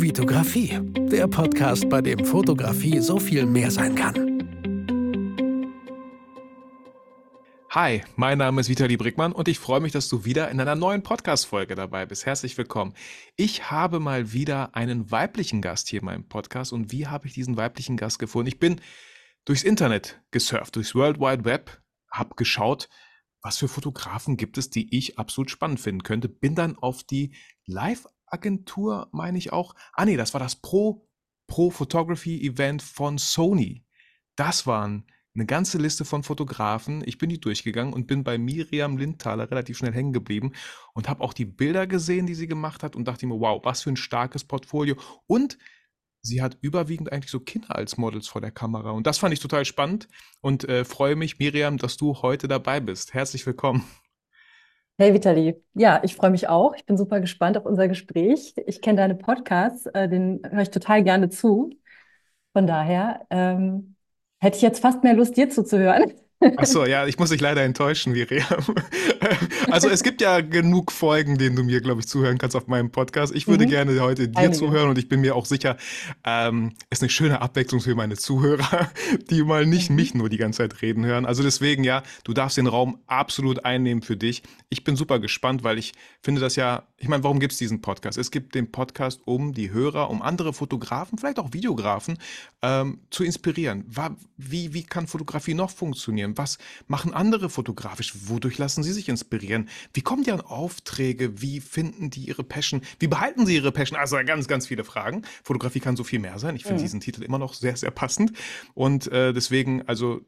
Vitografie, der Podcast, bei dem Fotografie so viel mehr sein kann. Hi, mein Name ist Vitali Brickmann und ich freue mich, dass du wieder in einer neuen Podcast-Folge dabei bist. Herzlich willkommen. Ich habe mal wieder einen weiblichen Gast hier in meinem Podcast und wie habe ich diesen weiblichen Gast gefunden? Ich bin durchs Internet gesurft, durchs World Wide Web, habe geschaut, was für Fotografen gibt es, die ich absolut spannend finden könnte. Bin dann auf die Live-Agentur, meine ich auch. Ah nee, das war das Pro, Pro Photography Event von Sony. Das waren eine ganze Liste von Fotografen. Ich bin die durchgegangen und bin bei Miriam Lindthaler relativ schnell hängen geblieben und habe auch die Bilder gesehen, die sie gemacht hat und dachte mir, wow, was für ein starkes Portfolio. Und sie hat überwiegend eigentlich so Kinder als Models vor der Kamera. Und das fand ich total spannend und äh, freue mich, Miriam, dass du heute dabei bist. Herzlich willkommen. Hey Vitali, ja, ich freue mich auch. Ich bin super gespannt auf unser Gespräch. Ich kenne deine Podcasts, äh, den höre ich total gerne zu. Von daher ähm, hätte ich jetzt fast mehr Lust, dir zuzuhören. Ach so, ja, ich muss dich leider enttäuschen, Miriam. Also es gibt ja genug Folgen, denen du mir, glaube ich, zuhören kannst auf meinem Podcast. Ich würde mhm. gerne heute dir Einige. zuhören und ich bin mir auch sicher, ähm, ist eine schöne Abwechslung für meine Zuhörer, die mal nicht mhm. mich nur die ganze Zeit reden hören. Also deswegen, ja, du darfst den Raum absolut einnehmen für dich. Ich bin super gespannt, weil ich finde das ja, ich meine, warum gibt es diesen Podcast? Es gibt den Podcast, um die Hörer, um andere Fotografen, vielleicht auch Videografen ähm, zu inspirieren. Wie, wie kann Fotografie noch funktionieren? Inspirieren? Was machen andere fotografisch? Wodurch lassen sie sich inspirieren? Wie kommen die an Aufträge? Wie finden die ihre Passion? Wie behalten sie ihre Passion? Also ganz, ganz viele Fragen. Fotografie kann so viel mehr sein. Ich finde mhm. diesen Titel immer noch sehr, sehr passend. Und äh, deswegen, also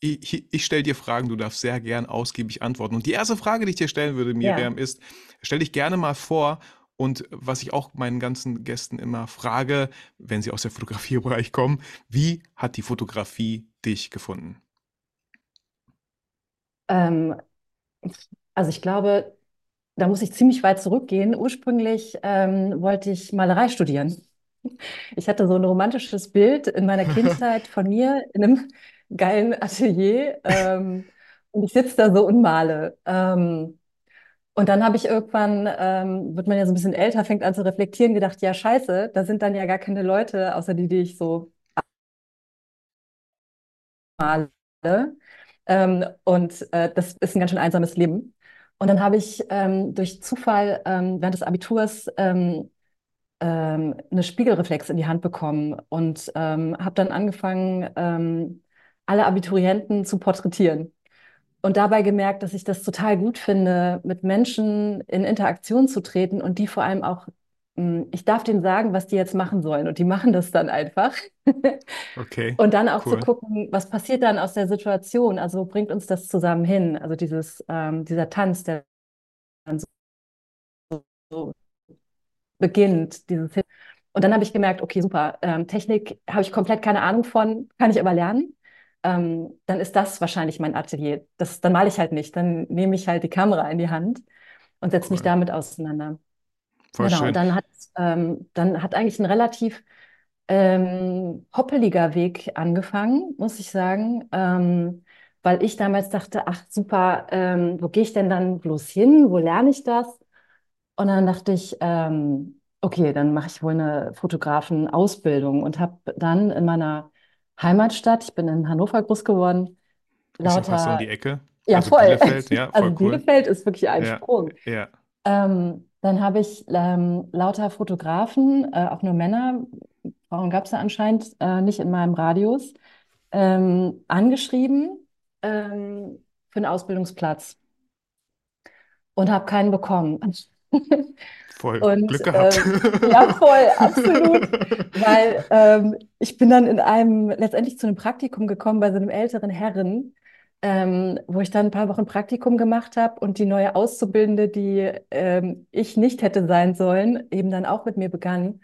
ich, ich stelle dir Fragen, du darfst sehr gern ausgiebig antworten. Und die erste Frage, die ich dir stellen würde, Miriam, ja. ist, stell dich gerne mal vor und was ich auch meinen ganzen Gästen immer frage, wenn sie aus der Fotografiebereich kommen, wie hat die Fotografie dich gefunden? Ähm, also ich glaube, da muss ich ziemlich weit zurückgehen. Ursprünglich ähm, wollte ich Malerei studieren. Ich hatte so ein romantisches Bild in meiner Kindheit von mir in einem geilen Atelier ähm, und ich sitze da so und male. Ähm, und dann habe ich irgendwann, ähm, wird man ja so ein bisschen älter, fängt an zu reflektieren, gedacht, ja scheiße, da sind dann ja gar keine Leute, außer die, die ich so male. Ähm, und äh, das ist ein ganz schön einsames Leben. Und dann habe ich ähm, durch Zufall ähm, während des Abiturs ähm, ähm, eine Spiegelreflex in die Hand bekommen und ähm, habe dann angefangen, alle Abiturienten zu porträtieren. Und dabei gemerkt, dass ich das total gut finde, mit Menschen in Interaktion zu treten und die vor allem auch ich darf denen sagen, was die jetzt machen sollen. Und die machen das dann einfach. Okay. Und dann auch cool. zu gucken, was passiert dann aus der Situation? Also bringt uns das zusammen hin? Also dieses, ähm, dieser Tanz, der dann so, so beginnt, dieses hin. Und dann habe ich gemerkt, okay, super, ähm, Technik habe ich komplett keine Ahnung von, kann ich aber lernen. Ähm, dann ist das wahrscheinlich mein Atelier. Das, dann male ich halt nicht, dann nehme ich halt die Kamera in die Hand und setze cool. mich damit auseinander. Voll genau, schön. dann hat, ähm, dann hat eigentlich ein relativ ähm, hoppeliger Weg angefangen, muss ich sagen, ähm, weil ich damals dachte, ach super, ähm, wo gehe ich denn dann bloß hin? Wo lerne ich das? Und dann dachte ich, ähm, okay, dann mache ich wohl eine Fotografenausbildung und habe dann in meiner Heimatstadt, ich bin in Hannover groß geworden, Ist ja fast um die Ecke. ja Also voll, Bielefeld, ja, also voll cool. Bielefeld ist wirklich ein Ja, Sprung. ja. Ähm, dann habe ich ähm, lauter Fotografen, äh, auch nur Männer, Frauen gab es ja anscheinend äh, nicht in meinem Radius, ähm, angeschrieben ähm, für einen Ausbildungsplatz und habe keinen bekommen. Voll Und Glück gehabt. ähm, ja, voll, absolut. Weil ähm, ich bin dann in einem, letztendlich zu einem Praktikum gekommen bei so einem älteren Herren, ähm, wo ich dann ein paar Wochen Praktikum gemacht habe und die neue Auszubildende, die ähm, ich nicht hätte sein sollen, eben dann auch mit mir begann.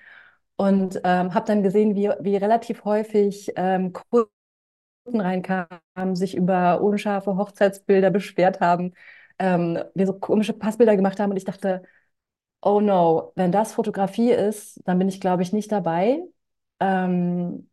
Und ähm, habe dann gesehen, wie, wie relativ häufig ähm, Kunden reinkamen, sich über unscharfe Hochzeitsbilder beschwert haben, ähm, wir so komische Passbilder gemacht haben. Und ich dachte, oh no, wenn das Fotografie ist, dann bin ich, glaube ich, nicht dabei. Ähm,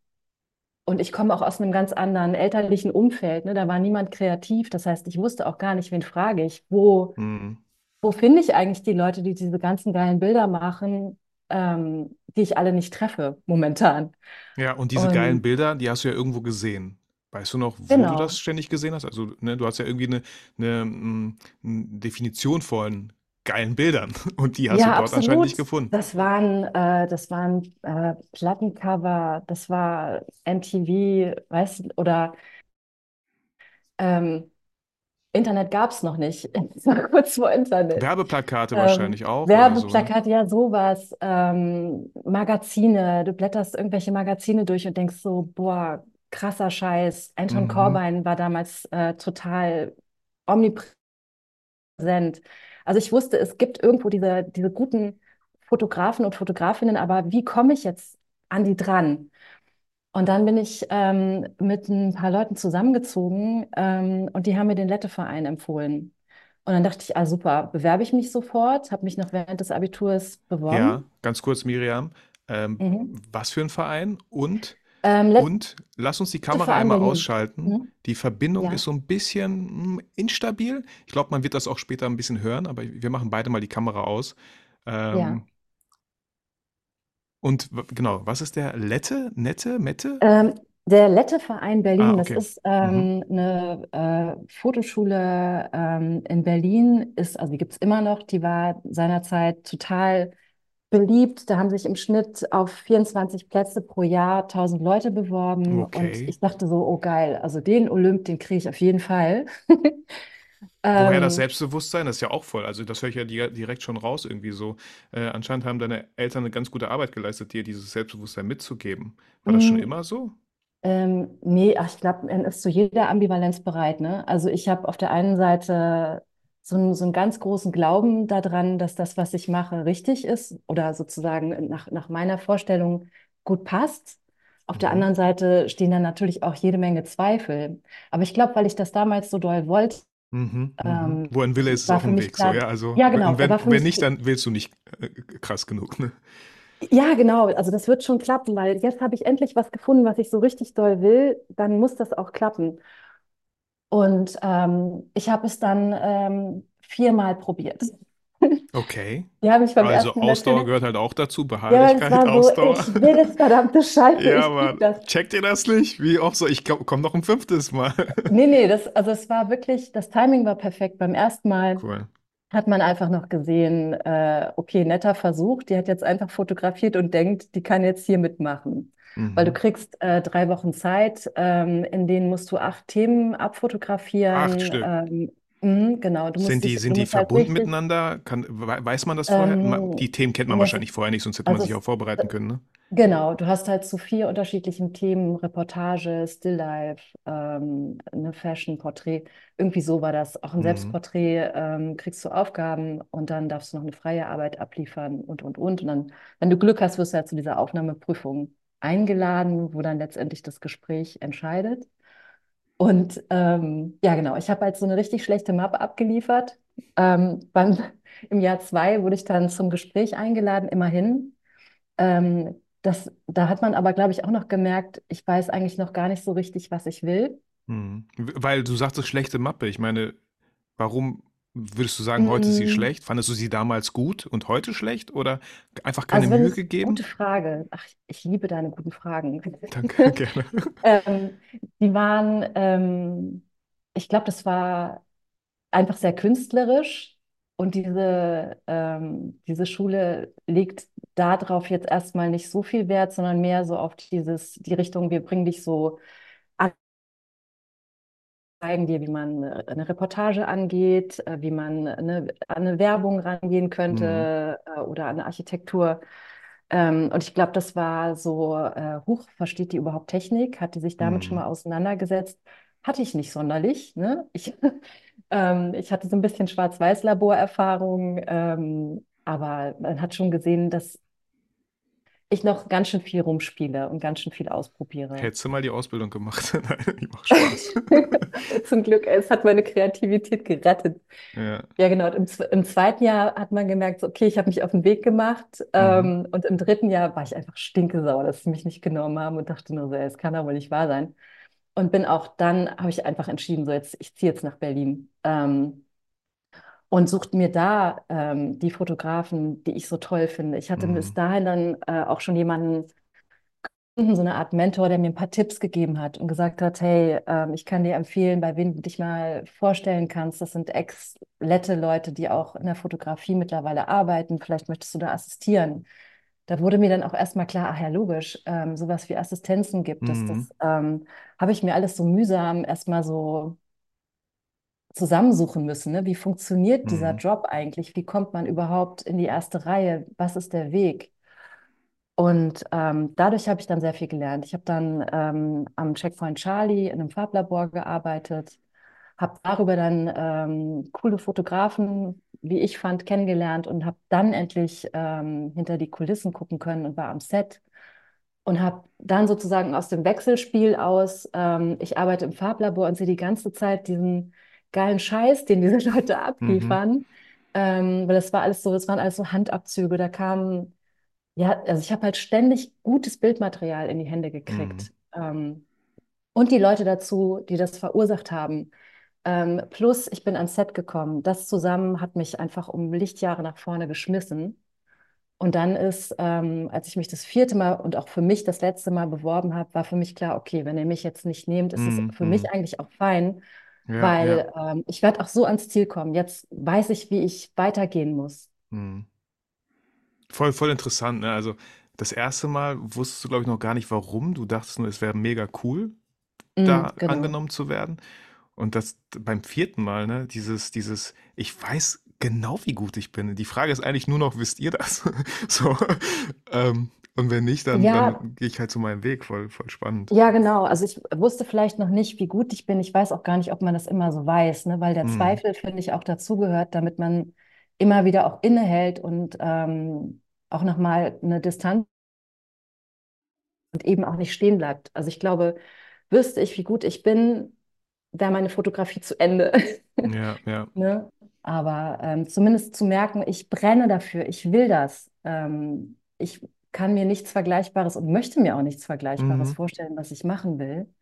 und ich komme auch aus einem ganz anderen elterlichen Umfeld. Ne? Da war niemand kreativ. Das heißt, ich wusste auch gar nicht, wen frage ich. Wo, Hm. wo finde ich eigentlich die Leute, die diese ganzen geilen Bilder machen? ähm, die ich alle nicht treffe momentan. Ja, und diese geilen Bilder, die hast du ja irgendwo gesehen. Weißt du noch, wo du das genau. ständig gesehen hast? Also, ne, du hast ja irgendwie eine, eine, mm, eine Definition von geilen Bildern und die hast du Ja, dort anscheinend nicht absolut. gefunden. Das waren, äh, das waren äh, Plattencover, das war MTV, weißt du, oder ähm, Internet gab es noch nicht. Es war kurz vor Internet. Werbeplakate Ähm, wahrscheinlich auch so, ne? Werbeplakate, ja, sowas. Ähm, Magazine, du blätterst irgendwelche Magazine durch und denkst so, boah, krasser Scheiß. Anton Mhm. Corbijn war damals äh, total omnipräsent. Also ich wusste, es gibt irgendwo diese, diese guten Fotografen und Fotografinnen, aber wie komme ich jetzt an die dran? Und dann bin ich ähm, mit ein paar Leuten zusammengezogen ähm, und die haben mir den Lette-Verein empfohlen. Und dann dachte ich, ah super, bewerbe ich mich sofort, habe mich noch während des Abiturs Ja, beworben. ganz kurz, Miriam. Ähm, Mhm. was für ein Verein? Und, Ähm, und lass uns die Kamera einmal ausschalten. Mhm. Die Verbindung ist Ja, so ein bisschen hm, instabil. Ich glaube, man wird das auch später ein bisschen hören, aber wir machen beide mal die Kamera aus. ja. Ähm, und w- genau, was ist der Lette? Nette? Mette? Ähm, der Lette-Verein Ah, Berlin, das okay. ist Mhm. ähm, eine äh, Fotoschule ähm, in Berlin, ist, also die gibt es immer noch, die war seinerzeit total beliebt. Da haben sich im Schnitt auf 24 Plätze pro Jahr 1000 Leute beworben und Okay. ich dachte so, oh geil, also den Olymp, den kriege ich auf jeden Fall. Woher das Ähm, Selbstbewusstsein? Das ist ja auch voll. Also, das höre ich ja di- direkt schon raus irgendwie so. Äh, anscheinend haben deine Eltern eine ganz gute Arbeit geleistet, dir dieses Selbstbewusstsein mitzugeben. War das schon mh, immer so? ähm, nee, ach, ich glaube, man ist zu jeder Ambivalenz bereit, ne? Also ich habe auf der einen Seite so einen, so einen ganz großen Glauben daran, dass das, was ich mache, richtig ist oder sozusagen nach, nach meiner Vorstellung gut passt. Auf der Mhm. anderen Seite stehen dann natürlich auch jede Menge Zweifel. Aber ich glaube, weil ich das damals so doll wollte, Mhm, mhm. ähm, Wo ein Wille ist, ist auch ein mich Weg, so, klar, ja. Also, ja genau, wenn, wenn nicht, dann willst du nicht äh, krass genug, ne? Ja, genau. Also das wird schon klappen, weil jetzt habe ich endlich was gefunden, was ich so richtig doll will. Dann muss das auch klappen. Und ähm, ich habe es dann ähm, viermal probiert. Okay. Die habe ich beim Also, ersten Ausdauer natürlich. gehört halt auch dazu, Ja, Beharrlichkeit, so, Ausdauer. ich will es, verdammte Scheiße, Ja, Mann. das. Checkt ihr das nicht? Wie auch so, ich komm, komm noch ein fünftes Mal. Nee, nee, das, also es war wirklich, das Timing war perfekt. Beim ersten Mal Cool. hat man einfach noch gesehen, äh, okay, netter Versuch, die hat jetzt einfach fotografiert und denkt, die kann jetzt hier mitmachen. Weil du Mhm. kriegst äh, drei Wochen Zeit, ähm, in denen musst du acht Themen Acht abfotografieren. Stück. Ähm, mhm, genau, du musst Sind die, dich, sind die halt verbunden richtig, miteinander? Kann, we- weiß man das vorher? Ähm, Die Themen kennt man das, wahrscheinlich vorher nicht, sonst hätte man also sich auch vorbereiten können, ne? Genau, du hast halt zu vier unterschiedlichen Themen, Reportage, Stilllife, ähm, eine Fashion, Porträt, irgendwie so war das. Auch ein Mhm. Selbstporträt, ähm, kriegst du Aufgaben und dann darfst du noch eine freie Arbeit abliefern und, und, und. Und dann, wenn du Glück hast, wirst du ja zu dieser Aufnahmeprüfung eingeladen, wo dann letztendlich das Gespräch entscheidet. Und ähm, ja, genau, ich habe halt so eine richtig schlechte Mappe abgeliefert. Ähm, beim, im Jahr zwei wurde ich dann zum Gespräch eingeladen, immerhin. Ähm, das, da hat man aber, glaube ich, auch noch gemerkt, ich weiß eigentlich noch gar nicht so richtig, was ich will. W- Weil du sagtest schlechte Mappe. Ich meine, warum würdest du sagen, heute ist sie schlecht? Fandest du sie damals gut und heute schlecht oder einfach keine Also wenn Mühe es, gute gegeben? Frage. Ach, ich liebe deine guten Fragen. Danke, gerne. Ähm, die waren, ähm, ich glaube, das war einfach sehr künstlerisch und diese, ähm, diese Schule legt darauf jetzt erstmal nicht so viel Wert, sondern mehr so auf dieses, die Richtung, wir bringen dich so zeigen dir, wie man äh, eine Reportage angeht, äh, wie man eine, an eine Werbung rangehen Mhm. könnte äh, oder an eine Architektur. Ähm, und ich glaube, das war so, äh, huch, versteht die überhaupt Technik? Hat die sich damit schon Mhm. mal auseinandergesetzt? Hatte ich nicht sonderlich, ne? Ich, ähm, ich hatte so ein bisschen Schwarz-Weiß-Laborerfahrung, ähm, aber man hat schon gesehen, dass ich noch ganz schön viel rumspiele und ganz schön viel ausprobiere. Hättest du mal die Ausbildung gemacht? Nein, ich mach Spaß. Zum Glück, es hat meine Kreativität gerettet. Ja. Ja, genau. Und im, im zweiten Jahr hat man gemerkt, so, okay, ich habe mich auf den Weg gemacht. Mhm. Ähm, und im dritten Jahr war ich einfach stinkesauer, dass sie mich nicht genommen haben und dachte nur so, es kann doch wohl nicht wahr sein. Und bin auch dann, habe ich einfach entschieden, so jetzt, ich ziehe jetzt nach Berlin. Ähm, und sucht mir da ähm, die Fotografen, die ich so toll finde. Ich hatte bis Mhm. dahin dann äh, auch schon jemanden, so eine Art Mentor, der mir ein paar Tipps gegeben hat und gesagt hat, hey, ähm, ich kann dir empfehlen, bei wem du dich mal vorstellen kannst. Das sind ex-lette Leute, die auch in der Fotografie mittlerweile arbeiten. Vielleicht möchtest du da assistieren. Da wurde mir dann auch erstmal klar, ach ja, logisch, ähm, sowas wie Assistenzen gibt es. Mhm. Das ähm, habe ich mir alles so mühsam erstmal so zusammensuchen müssen. Ne? Wie funktioniert dieser Mhm. Job eigentlich? Wie kommt man überhaupt in die erste Reihe? Was ist der Weg? Und ähm, dadurch habe ich dann sehr viel gelernt. Ich habe dann ähm, am Checkpoint Charlie in einem Farblabor gearbeitet, habe darüber dann ähm, coole Fotografen, wie ich fand, kennengelernt und habe dann endlich ähm, hinter die Kulissen gucken können und war am Set und habe dann sozusagen aus dem Wechselspiel aus, ähm, ich arbeite im Farblabor und sehe die ganze Zeit diesen geilen Scheiß, den diese Leute Mhm. abliefern. Ähm, weil das war alles so, das waren alles so Handabzüge, da kamen ja, also ich habe halt ständig gutes Bildmaterial in die Hände Mhm. gekriegt. Ähm, und die Leute dazu, die das verursacht haben. Ähm, plus, ich bin ans Set gekommen. Das zusammen hat mich einfach um Lichtjahre nach vorne geschmissen. Und dann ist, ähm, als ich mich das vierte Mal und auch für mich das letzte Mal beworben habe, war für mich klar, okay, wenn ihr mich jetzt nicht nehmt, ist es Mhm. für mich Mhm. eigentlich auch fein, Ja, ja. weil ähm, ich werde auch so ans Ziel kommen. Jetzt weiß ich, wie ich weitergehen muss. Mhm. Voll, voll interessant, ne? Also das erste Mal wusstest du, glaube ich, noch gar nicht, warum. Du dachtest nur, es wäre mega cool, Mm, da genau. angenommen zu werden. Und das beim vierten Mal, ne, dieses, dieses, ich weiß genau, wie gut ich bin. Die Frage ist eigentlich nur noch, wisst ihr das? So. Ähm, und wenn nicht, dann, Ja, dann gehe ich halt so meinen Weg. Voll, voll spannend. Ja, genau. Also ich wusste vielleicht noch nicht, wie gut ich bin. Ich weiß auch gar nicht, ob man das immer so weiß, ne? Weil der Mhm. Zweifel, finde ich, auch dazugehört, damit man immer wieder auch innehält und ähm, auch nochmal eine Distanz und eben auch nicht stehen bleibt. Also ich glaube, wüsste ich, wie gut ich bin, wäre meine Fotografie zu Ende. Ja, ja. Ne? Aber ähm, zumindest zu merken, ich brenne dafür, ich will das. Ähm, ich kann mir nichts Vergleichbares und möchte mir auch nichts Vergleichbares Mhm. vorstellen, was ich machen will.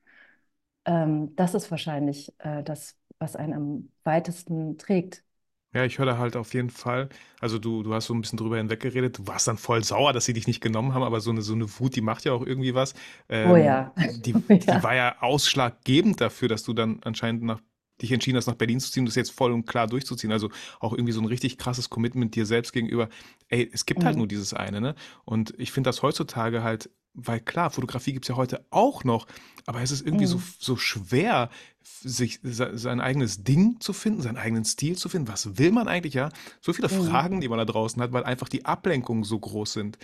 Ähm, das ist wahrscheinlich äh, das, was einen am weitesten trägt. Ja, ich höre da halt auf jeden Fall. Also du, du hast so ein bisschen drüber hinweggeredet. Du warst dann voll sauer, dass sie dich nicht genommen haben, aber so eine, so eine Wut, die macht ja auch irgendwie was. Oh Ähm, ja. die, Oh die ja. war ja ausschlaggebend dafür, dass du dann anscheinend nach, dich entschieden hast, nach Berlin zu ziehen, das jetzt voll und klar durchzuziehen. Also auch irgendwie so ein richtig krasses Commitment dir selbst gegenüber. Ey, es gibt halt Mhm. nur dieses eine, ne? Und ich finde das heutzutage halt, weil klar, Fotografie gibt es ja heute auch noch, aber es ist irgendwie so, Mhm. so schwer, sich se- sein eigenes Ding zu finden, seinen eigenen Stil zu finden. Was will man eigentlich, ja? So viele Mhm. Fragen, die man da draußen hat, weil einfach die Ablenkungen so groß sind.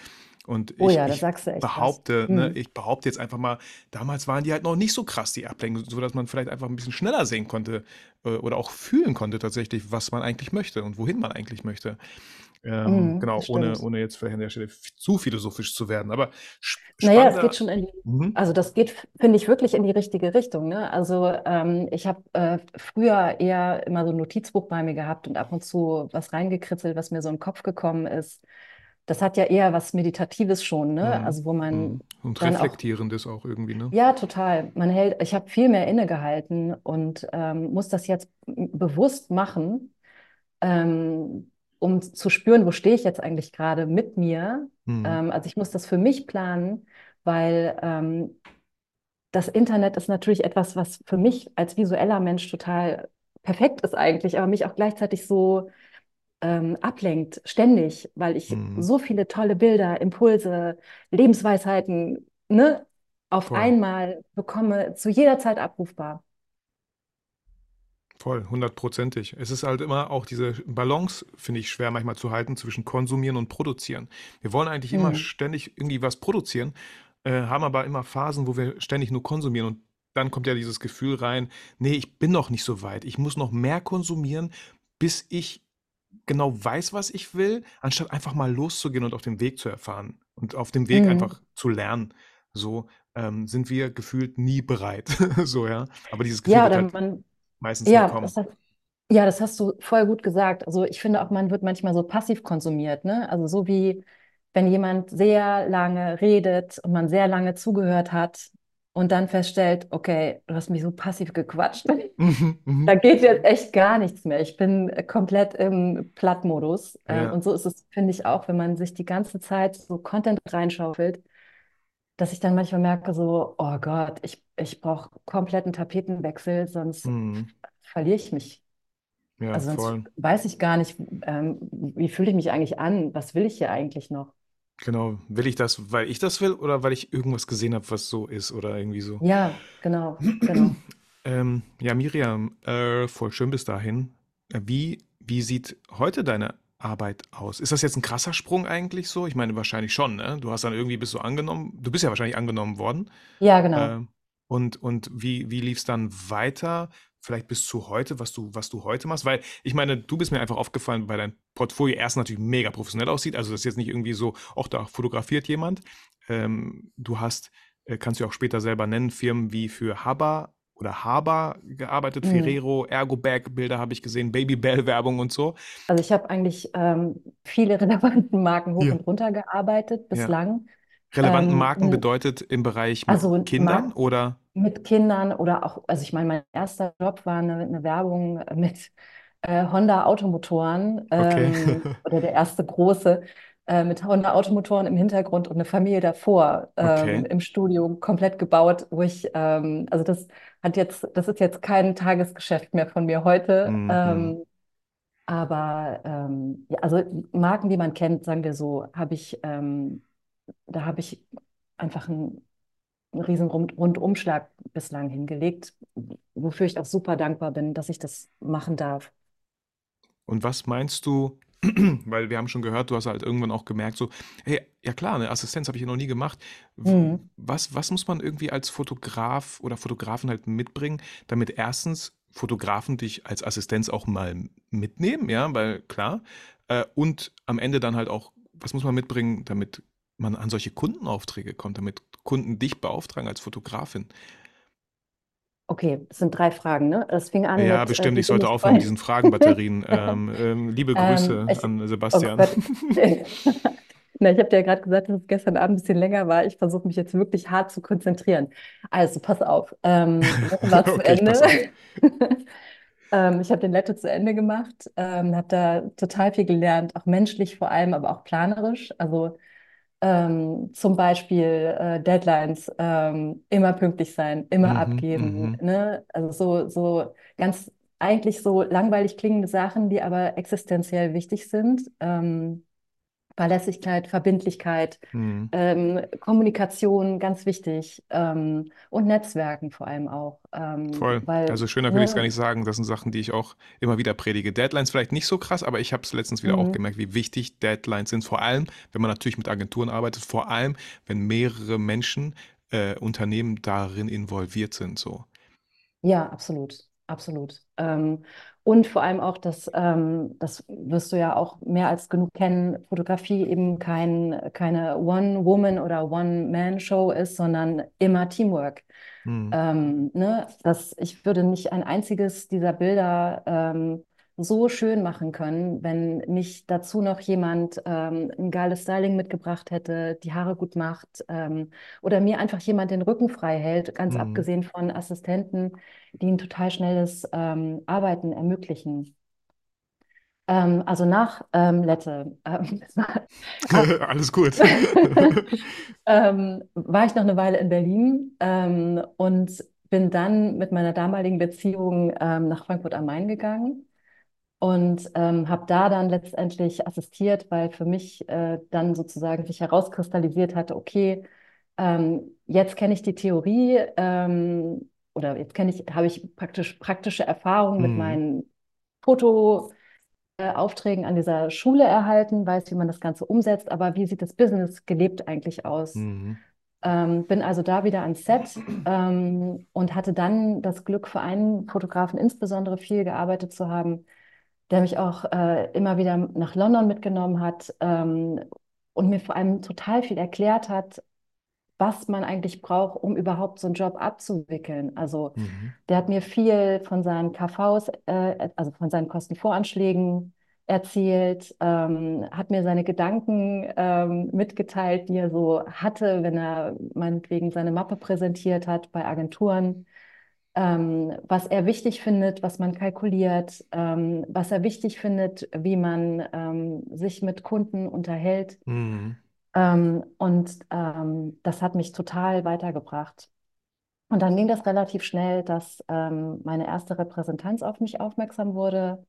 Und Oh ich, ja, ich behaupte, ne, Mhm. ich behaupte jetzt einfach mal, damals waren die halt noch nicht so krass, die Ablenkungen, so dass man vielleicht einfach ein bisschen schneller sehen konnte äh, oder auch fühlen konnte tatsächlich, was man eigentlich möchte und wohin man eigentlich möchte. Ähm, Mhm. genau, ohne, ohne jetzt vielleicht an der Stelle zu philosophisch zu werden. Aber Naja, es geht schon in die, Mhm. also das geht, finde ich, wirklich in die richtige Richtung, ne? Also ähm, ich habe äh, früher eher immer so ein Notizbuch bei mir gehabt und ab und zu was reingekritzelt, was mir so in den Kopf gekommen ist. Das hat ja eher was Meditatives schon, ne? Mhm. Also wo man Mhm. Und dann auch reflektierendes auch irgendwie, ne? Ja, total. Man hält, ich habe viel mehr innegehalten und ähm, muss das jetzt bewusst machen, ähm, um zu spüren, wo stehe ich jetzt eigentlich gerade mit mir. Mhm. Ähm, also ich muss das für mich planen, weil ähm, das Internet ist natürlich etwas, was für mich als visueller Mensch total perfekt ist eigentlich, aber mich auch gleichzeitig so ähm, ablenkt, ständig, weil ich Mhm. so viele tolle Bilder, Impulse, Lebensweisheiten, ne, auf Voll. einmal bekomme, zu jeder Zeit abrufbar. Voll, hundertprozentig. Es ist halt immer auch diese Balance, finde ich, schwer manchmal zu halten zwischen konsumieren und produzieren. Wir wollen eigentlich immer Hm. ständig irgendwie was produzieren, äh, haben aber immer Phasen, wo wir ständig nur konsumieren und dann kommt ja dieses Gefühl rein, nee, ich bin noch nicht so weit. Ich muss noch mehr konsumieren, bis ich genau weiß, was ich will, anstatt einfach mal loszugehen und auf dem Weg zu erfahren und auf dem Weg Hm. einfach zu lernen. So ähm, sind wir gefühlt nie bereit. So, ja. Aber dieses Gefühl Ja, wird oder halt man, meistens nie ja, kommen. das hat, ja, das hast du voll gut gesagt. Also ich finde auch, man wird manchmal so passiv konsumiert, ne? Also so wie wenn jemand sehr lange redet und man sehr lange zugehört hat und dann feststellt, okay, du hast mich so passiv gequatscht. Mhm, mhm. Da geht jetzt echt gar nichts mehr. Ich bin äh, komplett im Plattmodus. Ähm, Ja. und so ist es, finde ich, auch, wenn man sich die ganze Zeit so Content reinschaufelt, dass ich dann manchmal merke, so, oh Gott, ich, ich brauche kompletten Tapetenwechsel, sonst Mhm. verliere ich mich. Ja, Also sonst voll. weiß ich gar nicht, ähm, wie fühle ich mich eigentlich an? Was will ich hier eigentlich noch? Genau. Will ich das, weil ich das will oder weil ich irgendwas gesehen habe, was so ist oder irgendwie so? Ja, genau, genau. Ähm, ja, Miriam, äh, voll schön bis dahin. Äh, Wie, wie sieht heute deine Arbeit aus? Ist das jetzt ein krasser Sprung eigentlich so? Ich meine, wahrscheinlich schon, ne? Du hast dann irgendwie bist du angenommen, du bist ja wahrscheinlich angenommen worden. Ja, genau. Ähm, und, und wie, wie lief es dann weiter? Vielleicht bis zu heute, was du, was du heute machst? Weil ich meine, du bist mir einfach aufgefallen, weil dein Portfolio erst natürlich mega professionell aussieht. Also das ist jetzt nicht irgendwie so, auch da fotografiert jemand. Ähm, du hast, äh, kannst du auch später selber nennen, Firmen wie für Haber oder Haber gearbeitet, Mhm. Ferrero, Ergo-Bag-Bilder habe ich gesehen, Babybell-Werbung und so. Also ich habe eigentlich ähm, viele relevanten Marken hoch Ja. und runter gearbeitet Ja. Relevanten Ähm, Marken n- bedeutet im Bereich mit Also Kindern Mark oder? mit Kindern oder auch, also ich meine, mein erster Job war eine, eine Werbung mit äh, Honda Automotoren Okay. ähm, oder der erste große äh, mit Honda Automotoren im Hintergrund und eine Familie davor ähm, Okay. im Studio komplett gebaut, wo ich, ähm, also das hat jetzt, das ist jetzt kein Tagesgeschäft mehr von mir heute. Mhm. Aber ja, also Marken, die man kennt, sagen wir so, habe ich, da habe ich einfach einen, einen riesen Rund Rundumschlag bislang hingelegt, wofür ich auch super dankbar bin, dass ich das machen darf. Und was meinst du, weil wir haben schon gehört, du hast halt irgendwann auch gemerkt, so, hey, ja klar, eine Assistenz habe ich ja noch nie gemacht. Mhm. Was, was muss man irgendwie als Fotograf oder Fotografen halt mitbringen, damit erstens Fotografen dich als Assistenz auch mal mitnehmen, ja, weil klar, äh, und am Ende dann halt auch, was muss man mitbringen, damit man an solche Kundenaufträge kommt, damit Kunden dich beauftragen als Fotografin? Okay, das sind drei Fragen, ne? Das fing an Ja, mit, äh, bestimmt, wie ich sollte aufhören mit diesen Fragenbatterien. Ähm, ähm, liebe Ähm, Grüße ich, an oh Sebastian. Gott. Na, ich habe dir ja gerade gesagt, dass es gestern Abend ein bisschen länger war. Ich versuche mich jetzt wirklich hart zu konzentrieren. Also, pass auf. Ähm, war zu Okay, ich Ende. Ähm, ich habe den Lette zu Ende gemacht, ähm, habe da total viel gelernt, auch menschlich vor allem, aber auch planerisch. Also ähm, zum Beispiel äh, Deadlines, ähm, immer pünktlich sein, immer Mhm, abgeben, mhm. ne? Also so, so ganz eigentlich so langweilig klingende Sachen, die aber existenziell wichtig sind. Ähm, Verlässlichkeit, Verbindlichkeit, Mhm. ähm, Kommunikation, ganz wichtig. Ähm, und Netzwerken vor allem auch. Ähm, Voll. weil, Also schöner würde ich es gar ne, nicht sagen. Das sind Sachen, die ich auch immer wieder predige. Deadlines vielleicht nicht so krass, aber ich habe es letztens wieder auch mhm. gemerkt, wie wichtig Deadlines sind. Vor allem, wenn man natürlich mit Agenturen arbeitet, vor allem, wenn mehrere Menschen, äh, Unternehmen darin involviert sind. So. Ja, absolut, absolut. Ähm, und vor allem auch, dass, ähm, das wirst du ja auch mehr als genug kennen, Fotografie eben kein, keine One-Woman- oder One-Man-Show ist, sondern immer Teamwork. Mhm. Ähm, ne, dass ich würde nicht ein einziges dieser Bilder ähm, so schön machen können, wenn nicht dazu noch jemand ähm, ein geiles Styling mitgebracht hätte, die Haare gut macht ähm, oder mir einfach jemand den Rücken frei hält, ganz Mhm. abgesehen von Assistenten, die ein total schnelles ähm, Arbeiten ermöglichen. Ähm, also nach ähm, Lette, ähm, Alles gut. war ich noch eine Weile in Berlin und bin dann mit meiner damaligen Beziehung ähm, nach Frankfurt am Main gegangen und ähm, habe da dann letztendlich assistiert, weil für mich äh, dann sozusagen sich herauskristallisiert hatte, okay, ähm, jetzt kenne ich die Theorie ähm, oder jetzt kenne ich, habe ich praktisch praktische Erfahrung mit Mhm. meinen Foto äh, an dieser Schule erhalten, weiß, wie man das Ganze umsetzt, aber wie sieht das Business gelebt eigentlich aus? Mhm. Ähm, bin also da wieder ans Set ähm, und hatte dann das Glück, für einen Fotografen insbesondere viel gearbeitet zu haben, der mich auch äh, immer wieder nach London mitgenommen hat ähm, und mir vor allem total viel erklärt hat, was man eigentlich braucht, um überhaupt so einen Job abzuwickeln. Also Mhm. der hat mir viel von seinen KVs, äh, also von seinen Kostenvoranschlägen erzählt, ähm, hat mir seine Gedanken ähm, mitgeteilt, die er so hatte, wenn er meinetwegen seine Mappe präsentiert hat bei Agenturen, ähm, was er wichtig findet, was man kalkuliert, ähm, was er wichtig findet, wie man ähm, sich mit Kunden unterhält. Mhm. Ähm, und ähm, das hat mich total weitergebracht. Und dann ging das relativ schnell, dass ähm, meine erste Repräsentanz auf mich aufmerksam wurde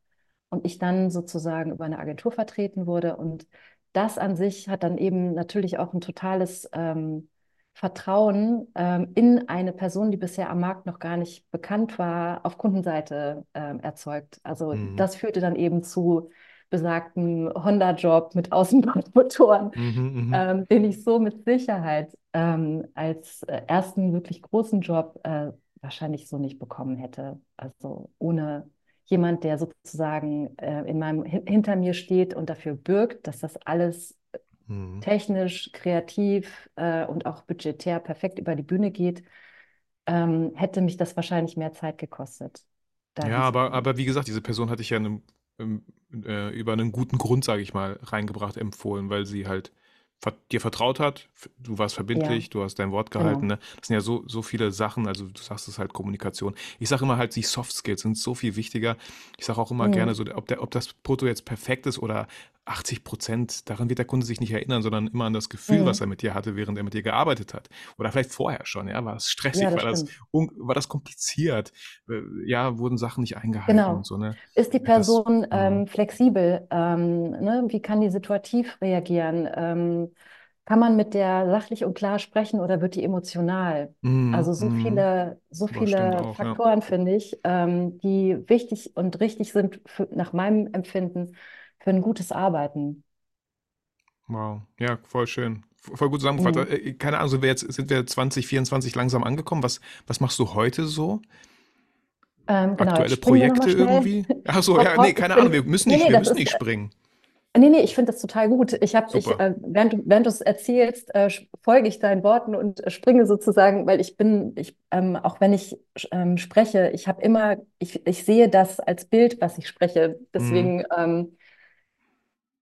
und ich dann sozusagen über eine Agentur vertreten wurde. Und das an sich hat dann eben natürlich auch ein totales ähm, Vertrauen ähm, in eine Person, die bisher am Markt noch gar nicht bekannt war, auf Kundenseite ähm, erzeugt. Also Mhm. das führte dann eben zu besagten Honda-Job mit Außenbordmotoren, Mhm, mhm. ähm, den ich so mit Sicherheit ähm, als äh, ersten wirklich großen Job äh, wahrscheinlich so nicht bekommen hätte. Also ohne jemand, der sozusagen äh, in meinem, hin- hinter mir steht und dafür bürgt, dass das alles Mhm. technisch, kreativ äh, und auch budgetär perfekt über die Bühne geht, ähm, hätte mich das wahrscheinlich mehr Zeit gekostet, Ja, aber, aber wie gesagt, diese Person hatte ich ja einem, äh, über einen guten Grund, sage ich mal, reingebracht, empfohlen, weil sie halt dir vertraut hat, du warst Ja, verbindlich, du hast dein Wort gehalten, genau. ne? Das sind ja so, so viele Sachen, also du sagst es halt Kommunikation. Ich sage immer halt, die Soft Skills sind so viel wichtiger. Ich sage auch immer gerne Mhm. so, ob, der, ob das Foto jetzt perfekt ist oder 80 Prozent, daran wird der Kunde sich nicht erinnern, sondern immer an das Gefühl, was Mhm. er mit dir hatte, während er mit dir gearbeitet hat. Oder vielleicht vorher schon, ja, war es Ja, stressig, das war das, war das kompliziert, äh, ja, wurden Sachen nicht eingehalten und Genau. so, ne? Ist die Das, Person mm, ähm, flexibel? Ähm, ne? Wie kann die situativ reagieren? Ähm, kann man mit der sachlich und klar sprechen oder wird die emotional? mm, Also so mm, viele, so das viele auch, ja. Faktoren, finde ich, ähm, die wichtig und richtig sind für, nach meinem Empfinden für ein gutes Arbeiten. Wow, ja, voll schön. Voll gut zusammengefasst. Mhm. Äh, Keine Ahnung, sind wir jetzt, sind wir 2024 langsam angekommen? Was, was machst du heute so? Ähm, genau, Aktuelle wir Projekte irgendwie? Ach so, Hopp, ja, nee, keine Ahnung, wir müssen nee, nicht, nee, wir das müssen nicht springen. Nee, nee, ich finde das total gut. Ich habe, ich, Super. äh, während du, während du es erzählst, äh, folge ich deinen Worten und äh, springe sozusagen, weil ich bin, ich, ähm, auch wenn ich ähm, spreche, ich habe immer, ich, ich sehe das als Bild, was ich spreche. Mhm. Deswegen ähm,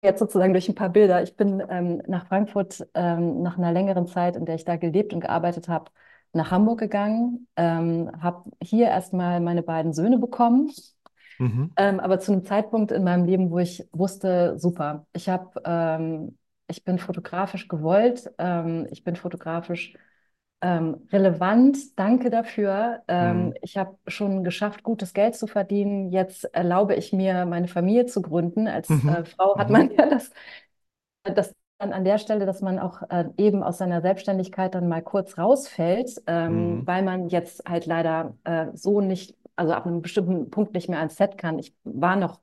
jetzt sozusagen durch ein paar Bilder. Ich bin ähm, nach Frankfurt ähm, nach einer längeren Zeit, in der ich da gelebt und gearbeitet habe, nach Hamburg gegangen, ähm, habe hier erstmal meine beiden Söhne bekommen. Mhm. Ähm, aber zu einem Zeitpunkt in meinem Leben, wo ich wusste, super, ich habe, ähm, ich bin fotografisch gewollt, ähm, ich bin fotografisch ähm, relevant, danke dafür. Ähm, Mhm. ich habe schon geschafft, gutes Geld zu verdienen. Jetzt erlaube ich mir, meine Familie zu gründen. Als Mhm. äh, Frau hat Mhm. man ja das, das dann an der Stelle, dass man auch äh, eben aus seiner Selbstständigkeit dann mal kurz rausfällt, ähm, Mhm. weil man jetzt halt leider äh, so nicht, also ab einem bestimmten Punkt nicht mehr ans Set kann. Ich war noch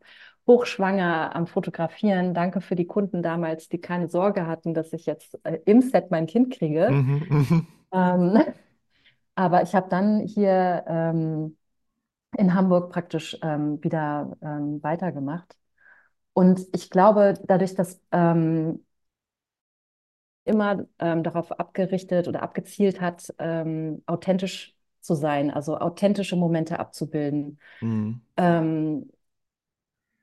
hochschwanger am Fotografieren. Danke für die Kunden damals, die keine Sorge hatten, dass ich jetzt äh, im Set mein Kind kriege. Mhm. Ähm, aber ich habe dann hier ähm, in Hamburg praktisch ähm, wieder ähm, weitergemacht. Und ich glaube, dadurch, dass ähm, immer ähm, darauf abgerichtet oder abgezielt hat, authentisch zu sein, also authentische Momente abzubilden, Mhm.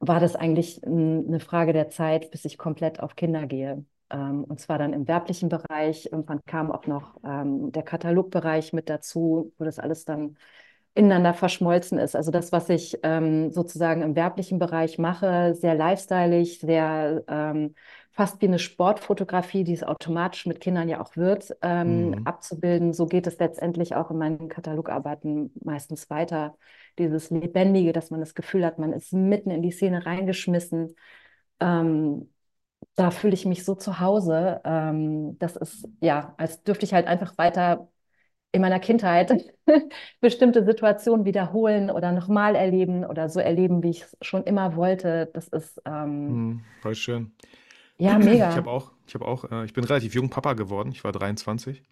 war das eigentlich eine Frage der Zeit, bis ich komplett auf Kinder gehe. Ähm, und zwar dann im werblichen Bereich. Irgendwann kam auch noch ähm, der Katalogbereich mit dazu, wo das alles dann ineinander verschmolzen ist. Also das, was ich ähm, sozusagen im werblichen Bereich mache, sehr lifestyleig, sehr ähm, fast wie eine Sportfotografie, die es automatisch mit Kindern ja auch wird, ähm, Mhm. abzubilden. So geht es letztendlich auch in meinen Katalogarbeiten meistens weiter. Dieses Lebendige, dass man das Gefühl hat, man ist mitten in die Szene reingeschmissen. Ähm, da fühle ich mich so zu Hause. Ähm, das ist ja, als dürfte ich halt einfach weiter in meiner Kindheit bestimmte Situationen wiederholen oder nochmal erleben oder so erleben, wie ich es schon immer wollte. Das ist ähm, Mhm. Voll schön. ja Ich mega. habe auch, ich habe auch, äh, ich bin relativ jung Papa geworden. Ich war 23.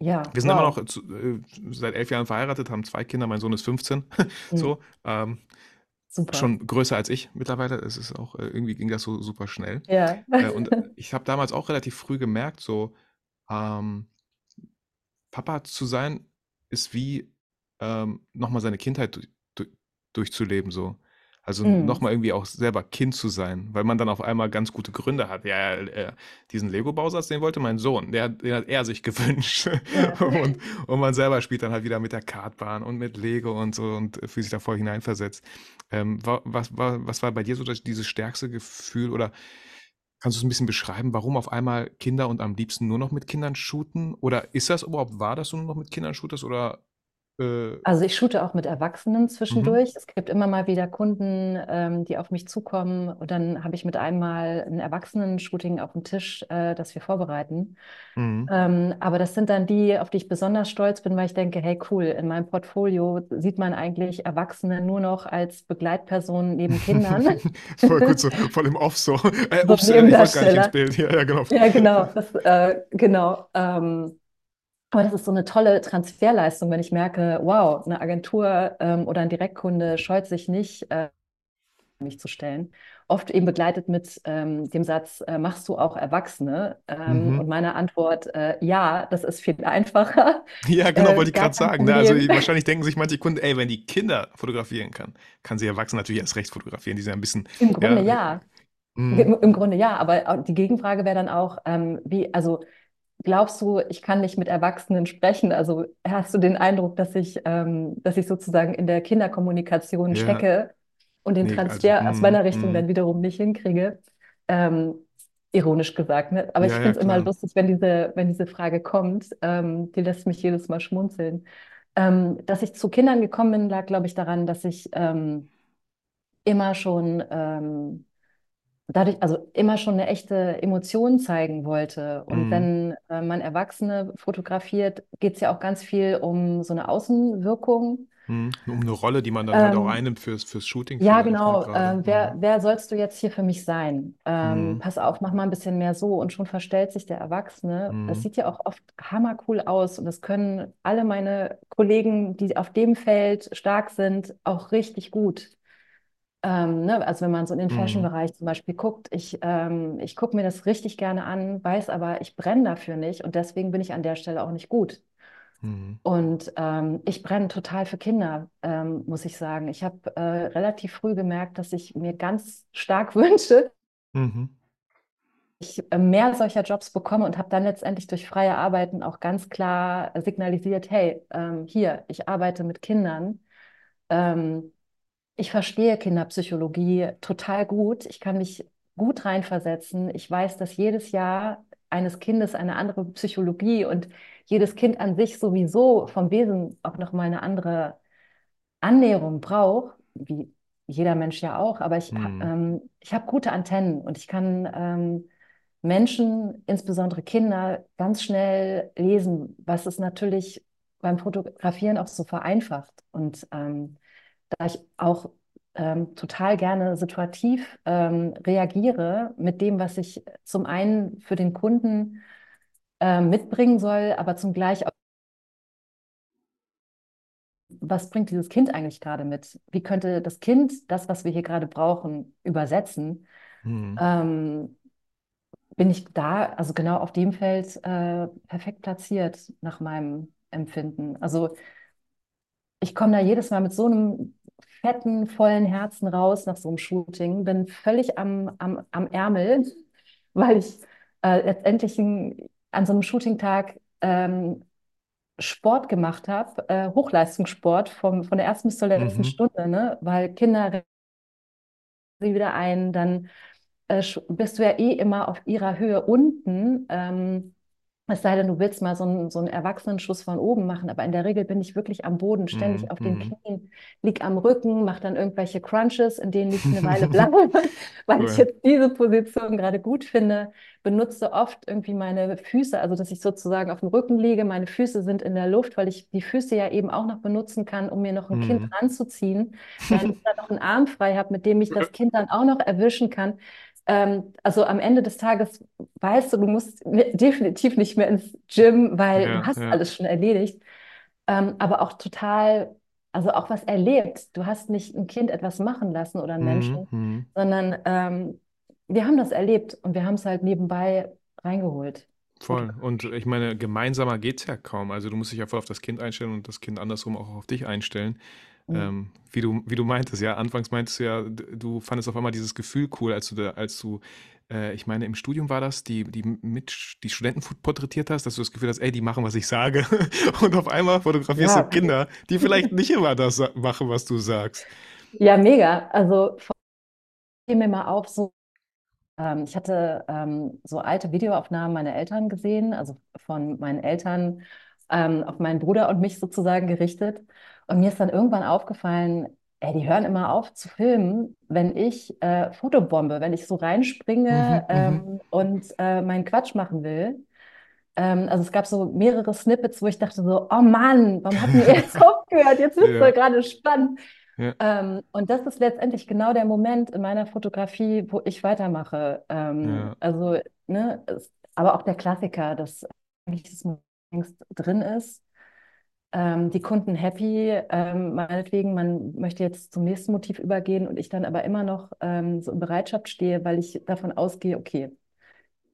Ja, Wir sind immer wow. noch zu, äh, seit elf Jahren verheiratet, haben zwei Kinder. Mein Sohn ist 15. Hm, So, ähm, super. schon größer als ich mittlerweile. Es ist auch, äh, irgendwie ging das so super schnell. Ja. Äh, und ich habe damals auch relativ früh gemerkt, so, ähm, Papa zu sein ist wie ähm, nochmal seine Kindheit du, du, durchzuleben, so. Also Mhm. nochmal irgendwie auch selber Kind zu sein, weil man dann auf einmal ganz gute Gründe hat. Ja, äh, diesen Lego-Bausatz, den wollte mein Sohn, der, den hat er sich gewünscht. Ja. Und, und man selber spielt dann halt wieder mit der Kartbahn und mit Lego und so und fühlt sich da voll hineinversetzt. Ähm, wa- was, war, was war bei dir so das, dieses stärkste Gefühl oder kannst du es ein bisschen beschreiben, warum auf einmal Kinder und am liebsten nur noch mit Kindern shooten? Oder ist das überhaupt wahr, dass du nur noch mit Kindern shootest? Oder äh, Also ich shoote auch mit Erwachsenen mhm, zwischendurch. Es gibt immer mal wieder Kunden, ähm, die auf mich zukommen. Und dann habe ich mit einmal ein Erwachsenen-Shooting auf dem Tisch, äh, das wir vorbereiten. mhm. Ähm, aber das sind dann die, auf die ich besonders stolz bin, weil ich denke, hey cool, in meinem Portfolio sieht man eigentlich Erwachsene nur noch als Begleitperson neben Kindern. Voll gut, so voll im Off so. Äh, ups, äh, ich wollte gar nicht ins. Bild. Ja, ja, genau. Ja, genau. Das, äh, genau. Ähm, aber das ist so eine tolle Transferleistung, wenn ich merke, wow, eine Agentur ähm, oder ein Direktkunde scheut sich nicht, äh, mich zu stellen. Oft eben begleitet mit ähm, dem Satz, äh, machst du auch Erwachsene? Ähm, Mhm. und meine Antwort, äh, ja, das ist viel einfacher. Ja, genau, Äh, wollte ich gerade sagen. Ne? Also wahrscheinlich denken sich manche Kunden, ey, wenn die Kinder fotografieren kann, kann sie Erwachsene natürlich erst recht fotografieren. Die sind ja ein bisschen, Im Grunde ja, ja. mhm. Im, im Grunde ja, aber auch die Gegenfrage wäre dann auch, ähm, wie, also glaubst du, ich kann nicht mit Erwachsenen sprechen? Also hast du den Eindruck, dass ich, ähm, dass ich sozusagen in der Kinderkommunikation Ja, stecke und den nee, also, Transfer aus mhm, meiner Richtung mhm. dann wiederum nicht hinkriege? Ähm, ironisch gesagt, ne? Aber ich Ja, ja, finde es immer klar. lustig, wenn diese, wenn diese Frage kommt. Ähm, die lässt mich jedes Mal schmunzeln. Ähm, dass ich zu Kindern gekommen bin, lag, glaube ich, daran, dass ich ähm, immer schon ähm, dadurch, also immer schon eine echte Emotion zeigen wollte. Und Mhm. wenn äh, man Erwachsene fotografiert, geht es ja auch ganz viel um so eine Außenwirkung. Mhm. Um eine Rolle, die man dann halt auch Ähm, einnimmt fürs, fürs Shooting ja, genau. Äh, wer, Mhm. wer sollst du jetzt hier für mich sein? Ähm, Mhm. pass auf, mach mal ein bisschen mehr so. Und schon verstellt sich der Erwachsene. Das Mhm. sieht ja auch oft hammercool aus. Und das können alle meine Kollegen, die auf dem Feld stark sind, auch richtig gut. Ähm, ne? Also wenn man so in den Mhm. Fashion-Bereich zum Beispiel guckt, ich, ähm, ich gucke mir das richtig gerne an, weiß aber, ich brenne dafür nicht und deswegen bin ich an der Stelle auch nicht gut. Mhm. Und ähm, ich brenne total für Kinder, ähm, muss ich sagen. Ich habe äh, relativ früh gemerkt, dass ich mir ganz stark wünsche, Mhm. ich äh, mehr solcher Jobs bekomme und habe dann letztendlich durch freie Arbeiten auch ganz klar signalisiert, hey, ähm, hier, ich arbeite mit Kindern. Ich verstehe Kinderpsychologie total gut. Ich kann mich gut reinversetzen. Ich weiß, dass jedes Jahr eines Kindes eine andere Psychologie und jedes Kind an sich sowieso vom Wesen auch nochmal eine andere Annäherung braucht, wie jeder Mensch ja auch. Aber ich, Mhm. ähm, ich habe gute Antennen und ich kann ähm, Menschen, insbesondere Kinder, ganz schnell lesen, was es natürlich beim Fotografieren auch so vereinfacht. Und ähm, da ich auch ähm, total gerne situativ ähm, reagiere mit dem, was ich zum einen für den Kunden ähm, mitbringen soll, aber zum gleich auch, was bringt dieses Kind eigentlich gerade mit? Wie könnte das Kind das, was wir hier gerade brauchen, übersetzen? Mhm. Ähm, bin ich da, also genau auf dem Feld, äh, perfekt platziert nach meinem Empfinden. Also ich komme da jedes Mal mit so einem fetten, vollen Herzen raus nach so einem Shooting, bin völlig am, am, am Ärmel, weil ich äh, letztendlich ein, an so einem Shooting-Tag ähm, Sport gemacht habe, äh, Hochleistungssport vom, von der ersten bis zur letzten Mhm. Stunde, ne? Weil Kinder sie wieder ein, dann äh, bist du ja eh immer auf ihrer Höhe unten. Ähm, es sei denn, du willst mal so einen, so einen Erwachsenenschuss von oben machen, aber in der Regel bin ich wirklich am Boden, ständig Mhm. auf den Mhm. Knien, lieg am Rücken, mache dann irgendwelche Crunches, in denen ich eine Weile blank, weil ich Cool. jetzt diese Position gerade gut finde. Benutze oft irgendwie meine Füße, also dass ich sozusagen auf dem Rücken liege, meine Füße sind in der Luft, weil ich die Füße ja eben auch noch benutzen kann, um mir noch ein Kind Mhm. ranzuziehen, während ich dann noch einen Arm frei habe, mit dem ich das Kind dann auch noch erwischen kann. Ähm, also am Ende des Tages weißt du, du musst definitiv nicht mehr ins Gym, weil du Ja, hast ja. alles schon erledigt. Ähm, aber auch total, also auch was erlebt. Du hast nicht ein Kind etwas machen lassen oder einen Mhm. Menschen, Mhm. sondern ähm, wir haben das erlebt und wir haben es halt nebenbei reingeholt. Voll. Und ich meine, gemeinsamer geht's ja kaum. Also du musst dich ja voll auf das Kind einstellen und das Kind andersrum auch auf dich einstellen. Mhm. Ähm, wie, du, wie du meintest, ja, anfangs meintest du ja, du fandest auf einmal dieses Gefühl cool, als du, da, als du äh, ich meine, im Studium war das, die, die, mit, die Studenten porträtiert hast, dass du das Gefühl hast, ey, die machen, was ich sage. Und auf einmal fotografierst ja. du Kinder, die vielleicht nicht immer das machen, was du sagst. Ja, mega. Also, fiel mir mal auf, so ähm, ich hatte ähm, so alte Videoaufnahmen meiner Eltern gesehen, also von meinen Eltern ähm, auf meinen Bruder und mich sozusagen gerichtet. Und mir ist dann irgendwann aufgefallen, ey, die hören immer auf zu filmen, wenn ich äh, Fotobombe, wenn ich so reinspringe mhm, mhm. ähm, und äh, meinen Quatsch machen will. Ähm, also es gab so mehrere Snippets, wo ich dachte so, oh Mann, warum hatten wir jetzt aufgehört? Jetzt wird es ja. gerade spannend. Ja. Ähm, und das ist letztendlich genau der Moment in meiner Fotografie, wo ich weitermache. Ähm, ja. Also, ne, es, aber auch der Klassiker, dass eigentlich das längst drin ist. Ähm, die Kunden happy, ähm, meinetwegen, man möchte jetzt zum nächsten Motiv übergehen und ich dann aber immer noch ähm, so in Bereitschaft stehe, weil ich davon ausgehe, okay,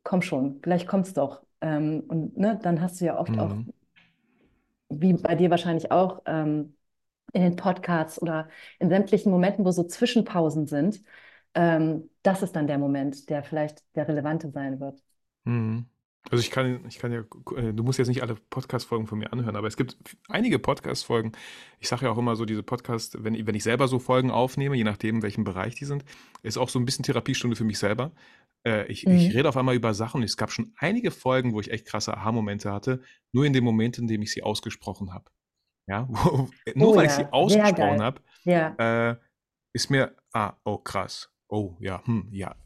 komm schon, gleich kommt's doch. Ähm, und ne, dann hast du ja oft mhm. auch, wie bei dir wahrscheinlich auch, ähm, in den Podcasts oder in sämtlichen Momenten, wo so Zwischenpausen sind, ähm, das ist dann der Moment, der vielleicht der relevante sein wird. Mhm. Also ich kann, ich kann ja, äh, du musst jetzt nicht alle Podcast-Folgen von mir anhören, aber es gibt einige Podcast-Folgen. Ich sage ja auch immer so, diese Podcast, wenn, wenn ich selber so Folgen aufnehme, je nachdem, in welchem Bereich die sind, ist auch so ein bisschen Therapiestunde für mich selber. Äh, ich, mhm. ich rede auf einmal über Sachen und es gab schon einige Folgen, wo ich echt krasse Aha-Momente hatte, nur in dem Moment, in dem ich sie ausgesprochen habe. Ja, nur oh, weil ja. ich sie ausgesprochen habe, ja. äh, ist mir, ah, oh krass, oh ja, hm, ja,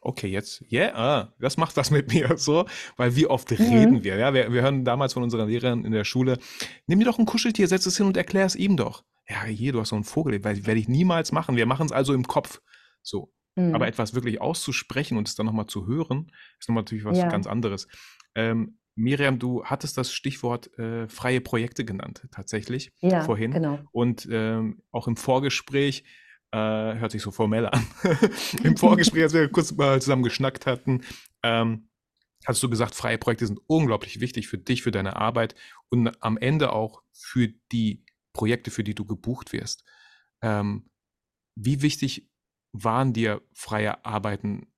okay, jetzt, ja, yeah, ah, das macht was mit mir so, weil wie oft mhm. reden wir, ja, wir, wir hören damals von unserer Lehrerin in der Schule, nimm dir doch ein Kuscheltier, setz es hin und erklär es ihm doch. Ja, hier, du hast so einen Vogel, werde ich niemals machen, wir machen es also im Kopf, so. Mhm. Aber etwas wirklich auszusprechen und es dann nochmal zu hören, ist nochmal natürlich was ja. ganz anderes. Ähm, Miriam, du hattest das Stichwort äh, freie Projekte genannt, tatsächlich, ja, vorhin. Genau. Und ähm, auch im Vorgespräch, äh, hört sich so formell an, im Vorgespräch, als wir kurz mal zusammen geschnackt hatten, ähm, hast du gesagt, freie Projekte sind unglaublich wichtig für dich, für deine Arbeit und am Ende auch für die Projekte, für die du gebucht wirst. Ähm, wie wichtig waren dir freie Arbeiten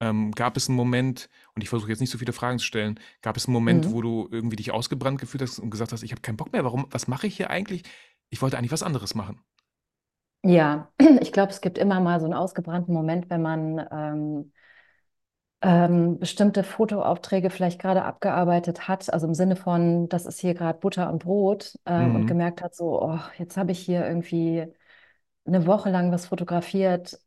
ähm, gab es einen Moment, und ich versuche jetzt nicht so viele Fragen zu stellen, gab es einen Moment, mhm. wo du irgendwie dich ausgebrannt gefühlt hast und gesagt hast, ich habe keinen Bock mehr, warum, was mache ich hier eigentlich? Ich wollte eigentlich was anderes machen. Ja, ich glaube, es gibt immer mal so einen ausgebrannten Moment, wenn man ähm, ähm, bestimmte Fotoaufträge vielleicht gerade abgearbeitet hat, also im Sinne von, das ist hier gerade Butter und Brot äh, mhm. und gemerkt hat, so, oh, jetzt habe ich hier irgendwie eine Woche lang was fotografiert,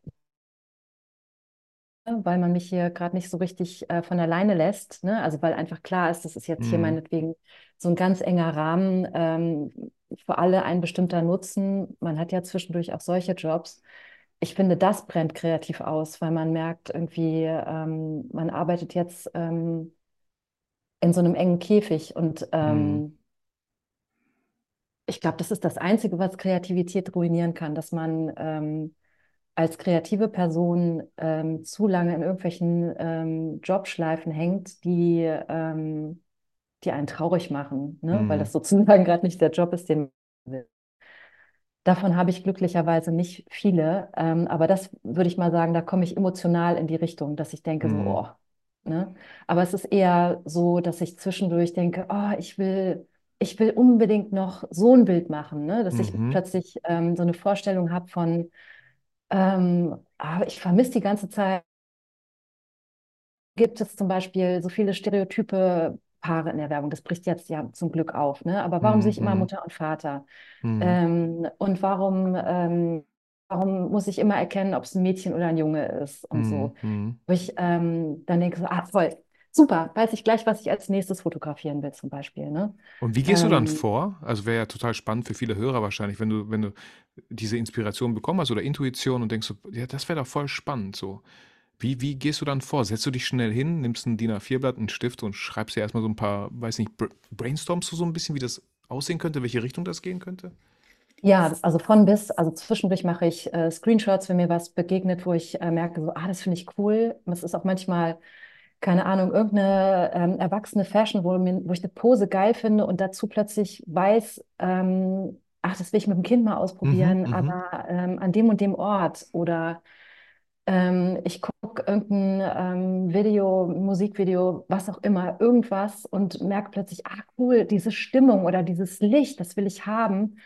weil man mich hier gerade nicht so richtig äh, von alleine lässt. Ne? Also weil einfach klar ist, das ist jetzt mhm. hier meinetwegen so ein ganz enger Rahmen, ähm, für alle ein bestimmter Nutzen. Man hat ja zwischendurch auch solche Jobs. Ich finde, das brennt kreativ aus, weil man merkt irgendwie, ähm, man arbeitet jetzt ähm, in so einem engen Käfig und ähm, mhm. ich glaube, das ist das Einzige, was Kreativität ruinieren kann, dass man ähm, als kreative Person ähm, zu lange in irgendwelchen ähm, Jobschleifen hängt, die, ähm, die einen traurig machen, ne? Mhm. weil das sozusagen gerade nicht der Job ist, den man will. Davon habe ich glücklicherweise nicht viele, ähm, aber das würde ich mal sagen, da komme ich emotional in die Richtung, dass ich denke, mhm. so, oh, ne? Aber es ist eher so, dass ich zwischendurch denke, oh, ich will, ich will unbedingt noch so ein Bild machen, ne? dass mhm. ich plötzlich ähm, so eine Vorstellung habe von, ähm, aber ich vermisse die ganze Zeit. Gibt es zum Beispiel so viele Stereotype Paare in der Werbung? Das bricht jetzt ja zum Glück auf, ne? Aber warum mhm. sehe ich immer mhm. Mutter und Vater? Mhm. Ähm, und warum, ähm, warum muss ich immer erkennen, ob es ein Mädchen oder ein Junge ist und mhm. so? Wo ich ähm, dann denke so, ah, voll, super, weiß ich gleich, was ich als nächstes fotografieren will, zum Beispiel. Ne? Und wie gehst du dann ähm, vor? Also wäre ja total spannend für viele Hörer wahrscheinlich, wenn du, wenn du diese Inspiration bekommen hast oder Intuition und denkst so, ja, das wäre doch voll spannend so. Wie, wie gehst du dann vor? Setzt du dich schnell hin, nimmst ein DIN A4-Blatt, einen Stift und schreibst dir erstmal so ein paar, weiß nicht, brainstormst du so ein bisschen, wie das aussehen könnte, welche Richtung das gehen könnte? Ja, also von bis, also zwischendurch mache ich äh, Screenshots, wenn mir was begegnet, wo ich äh, merke, so, ah, das finde ich cool. Es ist auch manchmal keine Ahnung, irgendeine ähm, erwachsene Fashion, wo, mir, wo ich eine Pose geil finde und dazu plötzlich weiß, ähm, ach, das will ich mit dem Kind mal Mhm, ausprobieren, mhm. aber ähm, an dem und dem Ort oder ähm, ich gucke irgendein ähm, Video, Musikvideo, was auch immer, irgendwas und merke plötzlich, ah, cool, diese Stimmung oder dieses Licht, das will ich haben.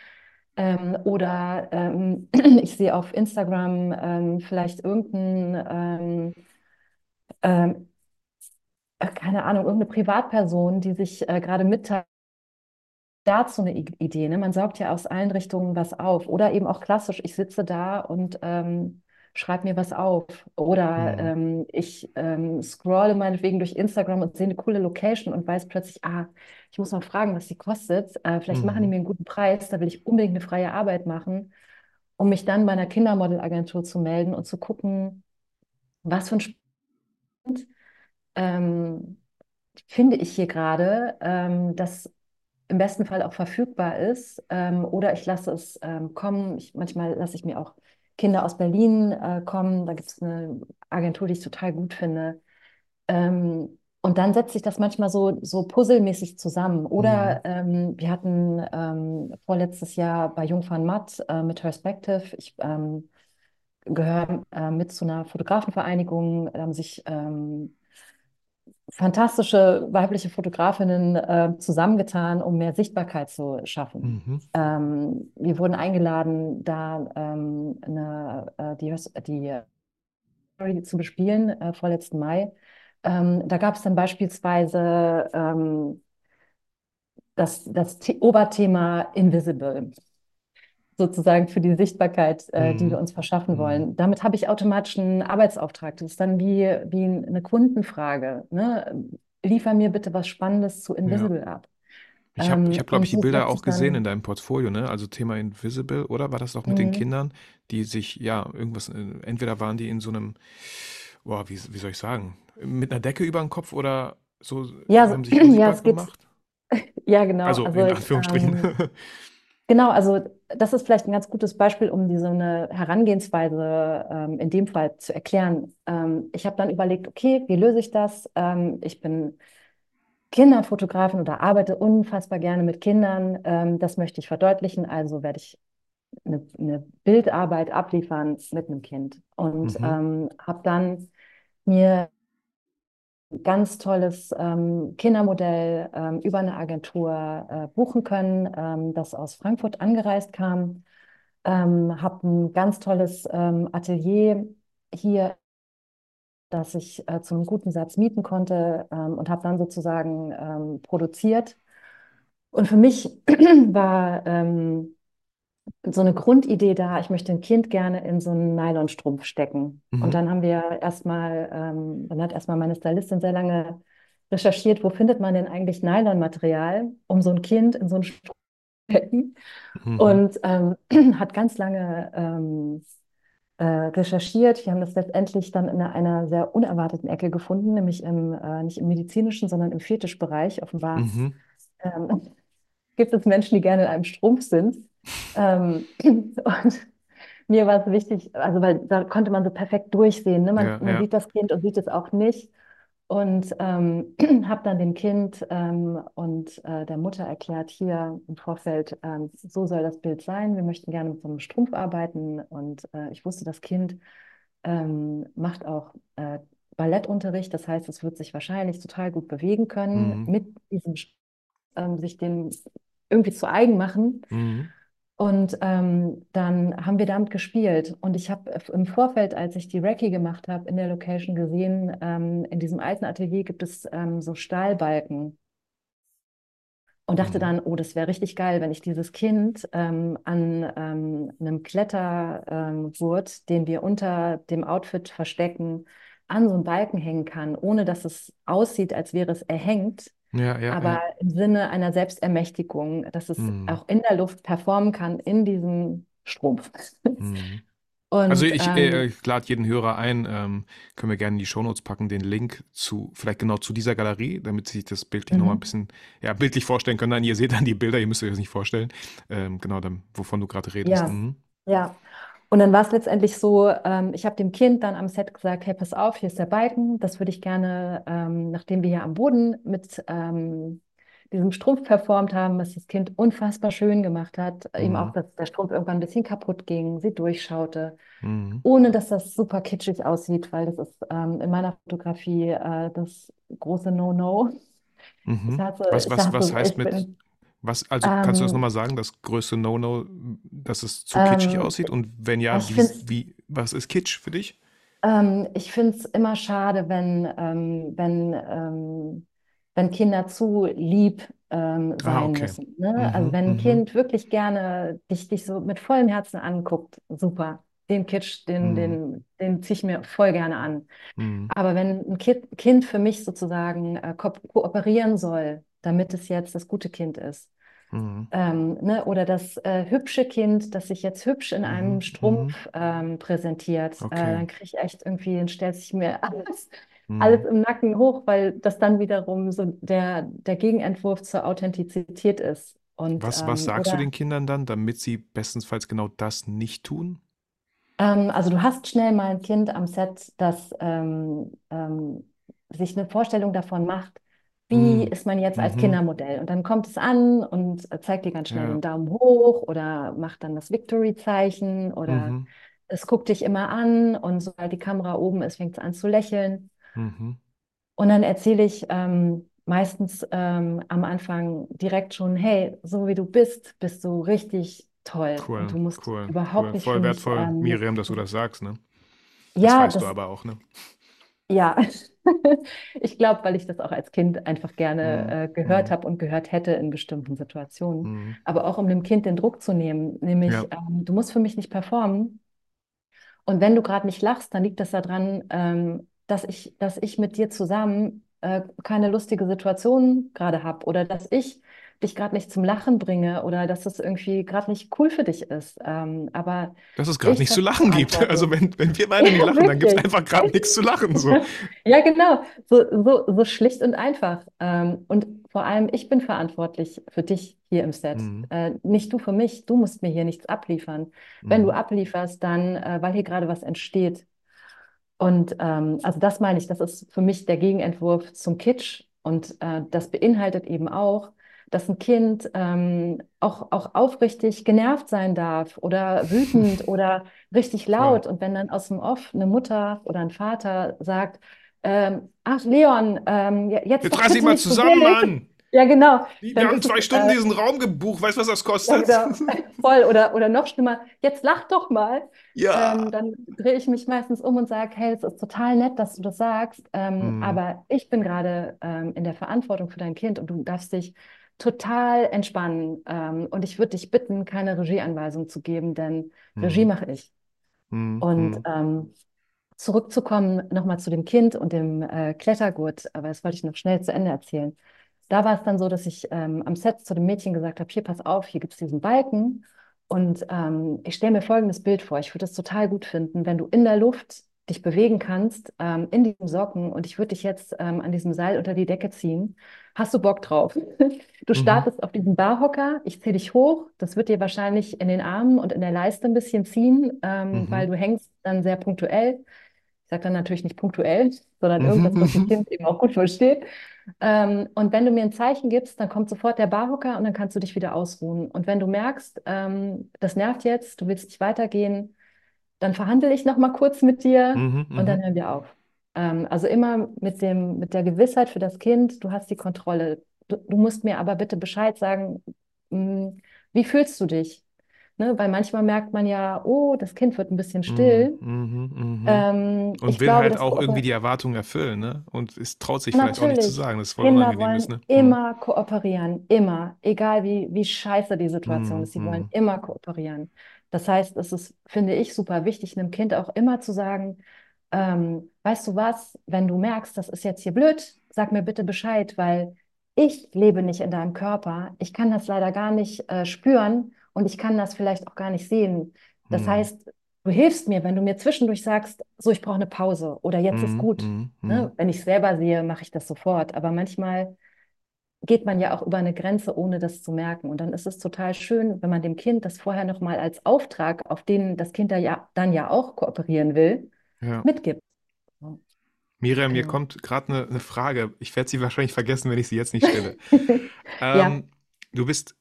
Ähm, oder ähm, ich sehe auf Instagram ähm, vielleicht irgendein, ähm, ähm, äh, keine Ahnung, irgendeine Privatperson, die sich äh, gerade mitteilt, dazu eine Idee. Ne? Man saugt ja aus allen Richtungen was auf. Oder eben auch klassisch, ich sitze da und ähm, schreibe mir was auf. Oder Mhm. ähm, ich ähm, scrolle meinetwegen durch Instagram und sehe eine coole Location und weiß plötzlich, ah, ich muss mal fragen, was die kostet. Äh, vielleicht machen die Mhm. mir einen guten Preis, da will ich unbedingt eine freie Arbeit machen, um mich dann bei einer Kindermodelagentur zu melden und zu gucken, was für ein Spend ähm, finde ich hier gerade, ähm, das im besten Fall auch verfügbar ist. Ähm, oder ich lasse es ähm, kommen. Ich, manchmal lasse ich mir auch Kinder aus Berlin äh, kommen. Da gibt es eine Agentur, die ich total gut finde. Ähm, und dann setzt sich das manchmal so, so puzzelmäßig zusammen. Mhm. Oder ähm, wir hatten ähm, vorletztes Jahr bei Jungfern Matt äh, mit Perspective, ich ähm, gehöre äh, mit zu einer Fotografenvereinigung, da haben sich ähm, fantastische weibliche Fotografinnen äh, zusammengetan, um mehr Sichtbarkeit zu schaffen. Mhm. Ähm, wir wurden eingeladen, da ähm, eine, äh, die, die Story zu bespielen, äh, vorletzten Mai. Ähm, da gab es dann beispielsweise ähm, das, das The Oberthema Invisible sozusagen für die Sichtbarkeit, äh, die wir Mhm. uns verschaffen Mhm. wollen. Damit habe ich automatisch einen Arbeitsauftrag. Das ist dann wie, wie eine Kundenfrage. Ne? Liefer mir bitte was Spannendes zu Ja. Invisible ab. Ich habe, ich Ähm, hab, glaube und ich, die Bilder auch gesehen in deinem Portfolio, ne? Also Thema Invisible, oder war das auch mit den Mhm. Kindern, die sich, ja, irgendwas, äh, entweder waren die in so einem, boah, wie, wie soll ich sagen, mit einer Decke über den Kopf oder so, ja, haben sich ja, es geht, gemacht? ja, genau. Also Also, in Anführungsstrichen. ähm, Genau, also das ist vielleicht ein ganz gutes Beispiel, um diese eine Herangehensweise ähm, in dem Fall zu erklären. Ähm, ich habe dann überlegt, okay, wie löse ich das? Ähm, ich bin Kinderfotografin oder arbeite unfassbar gerne mit Kindern. Ähm, das möchte ich verdeutlichen, also werde ich eine, eine Bildarbeit abliefern mit einem Kind. Und Mhm. ähm, habe dann mir ganz tolles ähm, Kindermodell ähm, über eine Agentur äh, buchen können, ähm, das aus Frankfurt angereist kam. Ähm, habe ein ganz tolles ähm, Atelier hier, das ich äh, zu einem guten Satz mieten konnte ähm, und habe dann sozusagen ähm, produziert. Und für mich war so eine Grundidee da, ich möchte ein Kind gerne in so einen Nylonstrumpf stecken. Und Mhm. dann haben wir erstmal, ähm, dann hat erstmal meine Stylistin sehr lange recherchiert, wo findet man denn eigentlich Nylonmaterial, um so ein Kind in so einen Strumpf zu stecken. Mhm. Und ähm, hat ganz lange ähm, äh, recherchiert. Wir haben das letztendlich dann in einer sehr unerwarteten Ecke gefunden, nämlich im, äh, nicht im medizinischen, sondern im Fetischbereich. Offenbar Mhm. ähm, gibt es Menschen, die gerne in einem Strumpf sind. Ähm, und mir war es wichtig, also weil da konnte man so perfekt durchsehen. Ne? Man, Ja, man ja. sieht das Kind und sieht es auch nicht. Und ähm, habe dann dem Kind ähm, und äh, der Mutter erklärt, hier im Vorfeld, ähm, so soll das Bild sein. Wir möchten gerne mit so einem Strumpf arbeiten. Und äh, ich wusste, das Kind ähm, macht auch äh, Ballettunterricht. Das heißt, es wird sich wahrscheinlich total gut bewegen können, Mhm. mit diesem ähm, sich den irgendwie zu eigen machen. Mhm. Und ähm, dann haben wir damit gespielt. Und ich habe im Vorfeld, als ich die Recce gemacht habe, in der Location gesehen, ähm, in diesem alten Atelier gibt es ähm, so Stahlbalken. Und dachte Mhm. dann, oh, das wäre richtig geil, wenn ich dieses Kind ähm, an ähm, einem Klettergurt, den wir unter dem Outfit verstecken, an so einen Balken hängen kann, ohne dass es aussieht, als wäre es erhängt, Ja, ja, aber ja. im Sinne einer Selbstermächtigung, dass es Mhm. auch in der Luft performen kann, in diesem Strumpf. Mhm. Also Und ich ähm, äh, ich lade jeden Hörer ein, ähm, können wir gerne in die Shownotes packen, den Link zu, vielleicht genau zu dieser Galerie, damit Sie sich das bildlich nochmal ein mhm. bisschen, ja, bildlich vorstellen können. Nein, ihr seht dann die Bilder, ihr müsst euch das nicht vorstellen. Ähm, genau, dann, wovon du gerade redest. Ja, Mhm. ja. Und dann war es letztendlich so, ähm, ich habe dem Kind dann am Set gesagt, hey, pass auf, hier ist der Balken, das würde ich gerne, ähm, nachdem wir hier am Boden mit ähm, diesen Strumpf performt haben, was das Kind unfassbar schön gemacht hat. Mhm. Ihm auch, dass der Strumpf irgendwann ein bisschen kaputt ging, sie durchschaute, mhm. ohne dass das super kitschig aussieht, weil das ist ähm, in meiner Fotografie äh, das große No-No. Mhm. Was, was, was heißt mit, bin, was, also kannst du das ähm, nochmal sagen, das größte No-No, dass es zu kitschig ähm, aussieht? Und wenn ja, wie, wie, was ist Kitsch für dich? Ähm, ich finde es immer schade, wenn, ähm, wenn, ähm, wenn Kinder zu lieb ähm, ah, sein ah, okay. müssen. Ne? Mhm, also wenn ein mhm. Kind wirklich gerne dich, dich so mit vollem Herzen anguckt, super. Den Kitsch, den, mhm. den, den ziehe ich mir voll gerne an. Mhm. Aber wenn ein Kind, kind für mich sozusagen äh, ko kooperieren soll, damit es jetzt das gute Kind ist, Mhm. Ähm, ne? Oder das äh, hübsche Kind, das sich jetzt hübsch in einem mhm. Strumpf mhm. ähm, präsentiert, äh, okay. äh, dann kriege ich echt irgendwie, dann stellt sich mir alles, mhm. alles im Nacken hoch, weil das dann wiederum so der, der Gegenentwurf zur Authentizität ist. Und, was, was ähm, sagst oder, du den Kindern dann, damit sie bestensfalls genau das nicht tun? Ähm, also du hast schnell mal ein Kind am Set, das ähm, ähm, sich eine Vorstellung davon macht, wie mm. ist man jetzt als mhm. Kindermodell? Und dann kommt es an und zeigt dir ganz schnell ja. den Daumen hoch oder macht dann das Victory-Zeichen oder mhm. es guckt dich immer an und sobald die Kamera oben ist, fängt es an zu lächeln. Mhm. Und dann erzähle ich ähm, meistens ähm, am Anfang direkt schon, hey, so wie du bist, bist du richtig toll. Cool, und du musst cool, überhaupt cool. nicht. Voll wertvoll, mich, ähm, Miriam, dass du das sagst, ne? Das ja, weißt das, du aber auch, ne? Ja, ich glaube, weil ich das auch als Kind einfach gerne mhm. äh, gehört mhm. habe und gehört hätte in bestimmten Situationen. Mhm. Aber auch um dem Kind den Druck zu nehmen, nämlich, ja. ähm, du musst für mich nicht performen. Und wenn du gerade nicht lachst, dann liegt das daran, ähm, dass ich, dass ich mit dir zusammen äh, keine lustige Situation gerade habe oder dass ich dich gerade nicht zum Lachen bringe oder dass es irgendwie gerade nicht cool für dich ist. Ähm, aber dass es gerade nichts zu lachen gibt. Also wenn, wenn wir beide nicht lachen, wirklich. dann gibt es einfach gerade nichts zu lachen. So. ja, genau. So, so, so schlicht und einfach. Ähm, und vor allem, ich bin verantwortlich für dich hier im Set. Mhm. Äh, nicht du für mich. Du musst mir hier nichts abliefern. Wenn mhm. du ablieferst, dann, äh, weil hier gerade was entsteht. Und ähm, also das meine ich, das ist für mich der Gegenentwurf zum Kitsch. Und äh, das beinhaltet eben auch, dass ein Kind ähm, auch, auch aufrichtig genervt sein darf oder wütend oder richtig laut. Ja. Und wenn dann aus dem Off eine Mutter oder ein Vater sagt, ähm, ach Leon, ähm, jetzt, jetzt reiß dich mal zusammen, Mann. Ja, genau. Wir haben zwei es, Stunden äh, diesen Raum gebucht. Weißt du, was das kostet? Ja, genau. Voll. Oder, oder noch schlimmer, jetzt lach doch mal. Ja. Ähm, dann drehe ich mich meistens um und sage, hey, es ist total nett, dass du das sagst. Ähm, mhm. Aber ich bin gerade ähm, in der Verantwortung für dein Kind und du darfst dich total entspannen. Ähm, und ich würde dich bitten, keine Regieanweisung zu geben, denn mhm. Regie mache ich. Mhm. Und mhm. ähm, zurückzukommen nochmal zu dem Kind und dem äh, Klettergurt, aber das wollte ich noch schnell zu Ende erzählen. Da war es dann so, dass ich ähm, am Set zu dem Mädchen gesagt habe, hier, pass auf, hier gibt es diesen Balken. Und ähm, ich stelle mir folgendes Bild vor. Ich würde es total gut finden, wenn du in der Luft dich bewegen kannst ähm, in diesem Socken und ich würde dich jetzt ähm, an diesem Seil unter die Decke ziehen. Hast du Bock drauf? Du mhm. startest auf diesem Barhocker, ich ziehe dich hoch, das wird dir wahrscheinlich in den Armen und in der Leiste ein bisschen ziehen, ähm, mhm. weil du hängst dann sehr punktuell. Ich sage dann natürlich nicht punktuell, sondern mhm. irgendwas, was das Kind eben auch gut versteht. Ähm, und wenn du mir ein Zeichen gibst, dann kommt sofort der Barhocker und dann kannst du dich wieder ausruhen. Und wenn du merkst, ähm, das nervt jetzt, du willst nicht weitergehen, dann verhandle ich noch mal kurz mit dir mhm, und dann mhm. hören wir auf. Ähm, also immer mit dem, mit der Gewissheit für das Kind, du hast die Kontrolle. Du, du musst mir aber bitte Bescheid sagen, mh, hm, wie fühlst du dich? Ne, weil manchmal merkt man ja, oh, das Kind wird ein bisschen still. Mm, mm, mm, ähm, und will glaube, halt auch irgendwie die Erwartungen erfüllen, ne? Und es traut sich vielleicht auch nicht zu sagen, das ist voll Kinder unangenehm ist, ne? Immer kooperieren, immer. Egal wie, wie scheiße die Situation ist, sie wollen immer kooperieren. Das heißt, es ist, finde ich, super wichtig, einem Kind auch immer zu sagen, ähm, weißt du was, wenn du merkst, das ist jetzt hier blöd, sag mir bitte Bescheid, weil ich lebe nicht in deinem Körper. Ich kann das leider gar nicht äh, spüren und ich kann das vielleicht auch gar nicht sehen. Das hm. heißt, du hilfst mir, wenn du mir zwischendurch sagst, so, ich brauche eine Pause oder jetzt hm, ist gut. Hm, ne? Wenn ich es selber sehe, mache ich das sofort. Aber manchmal geht man ja auch über eine Grenze, ohne das zu merken. Und dann ist es total schön, wenn man dem Kind das vorher nochmal als Auftrag, auf den das Kind da ja, dann ja auch kooperieren will, ja. mitgibt. Miriam, mir genau. kommt gerade eine, eine, Frage. Ich werde sie wahrscheinlich vergessen, wenn ich sie jetzt nicht stelle. Ja. Ähm, du bist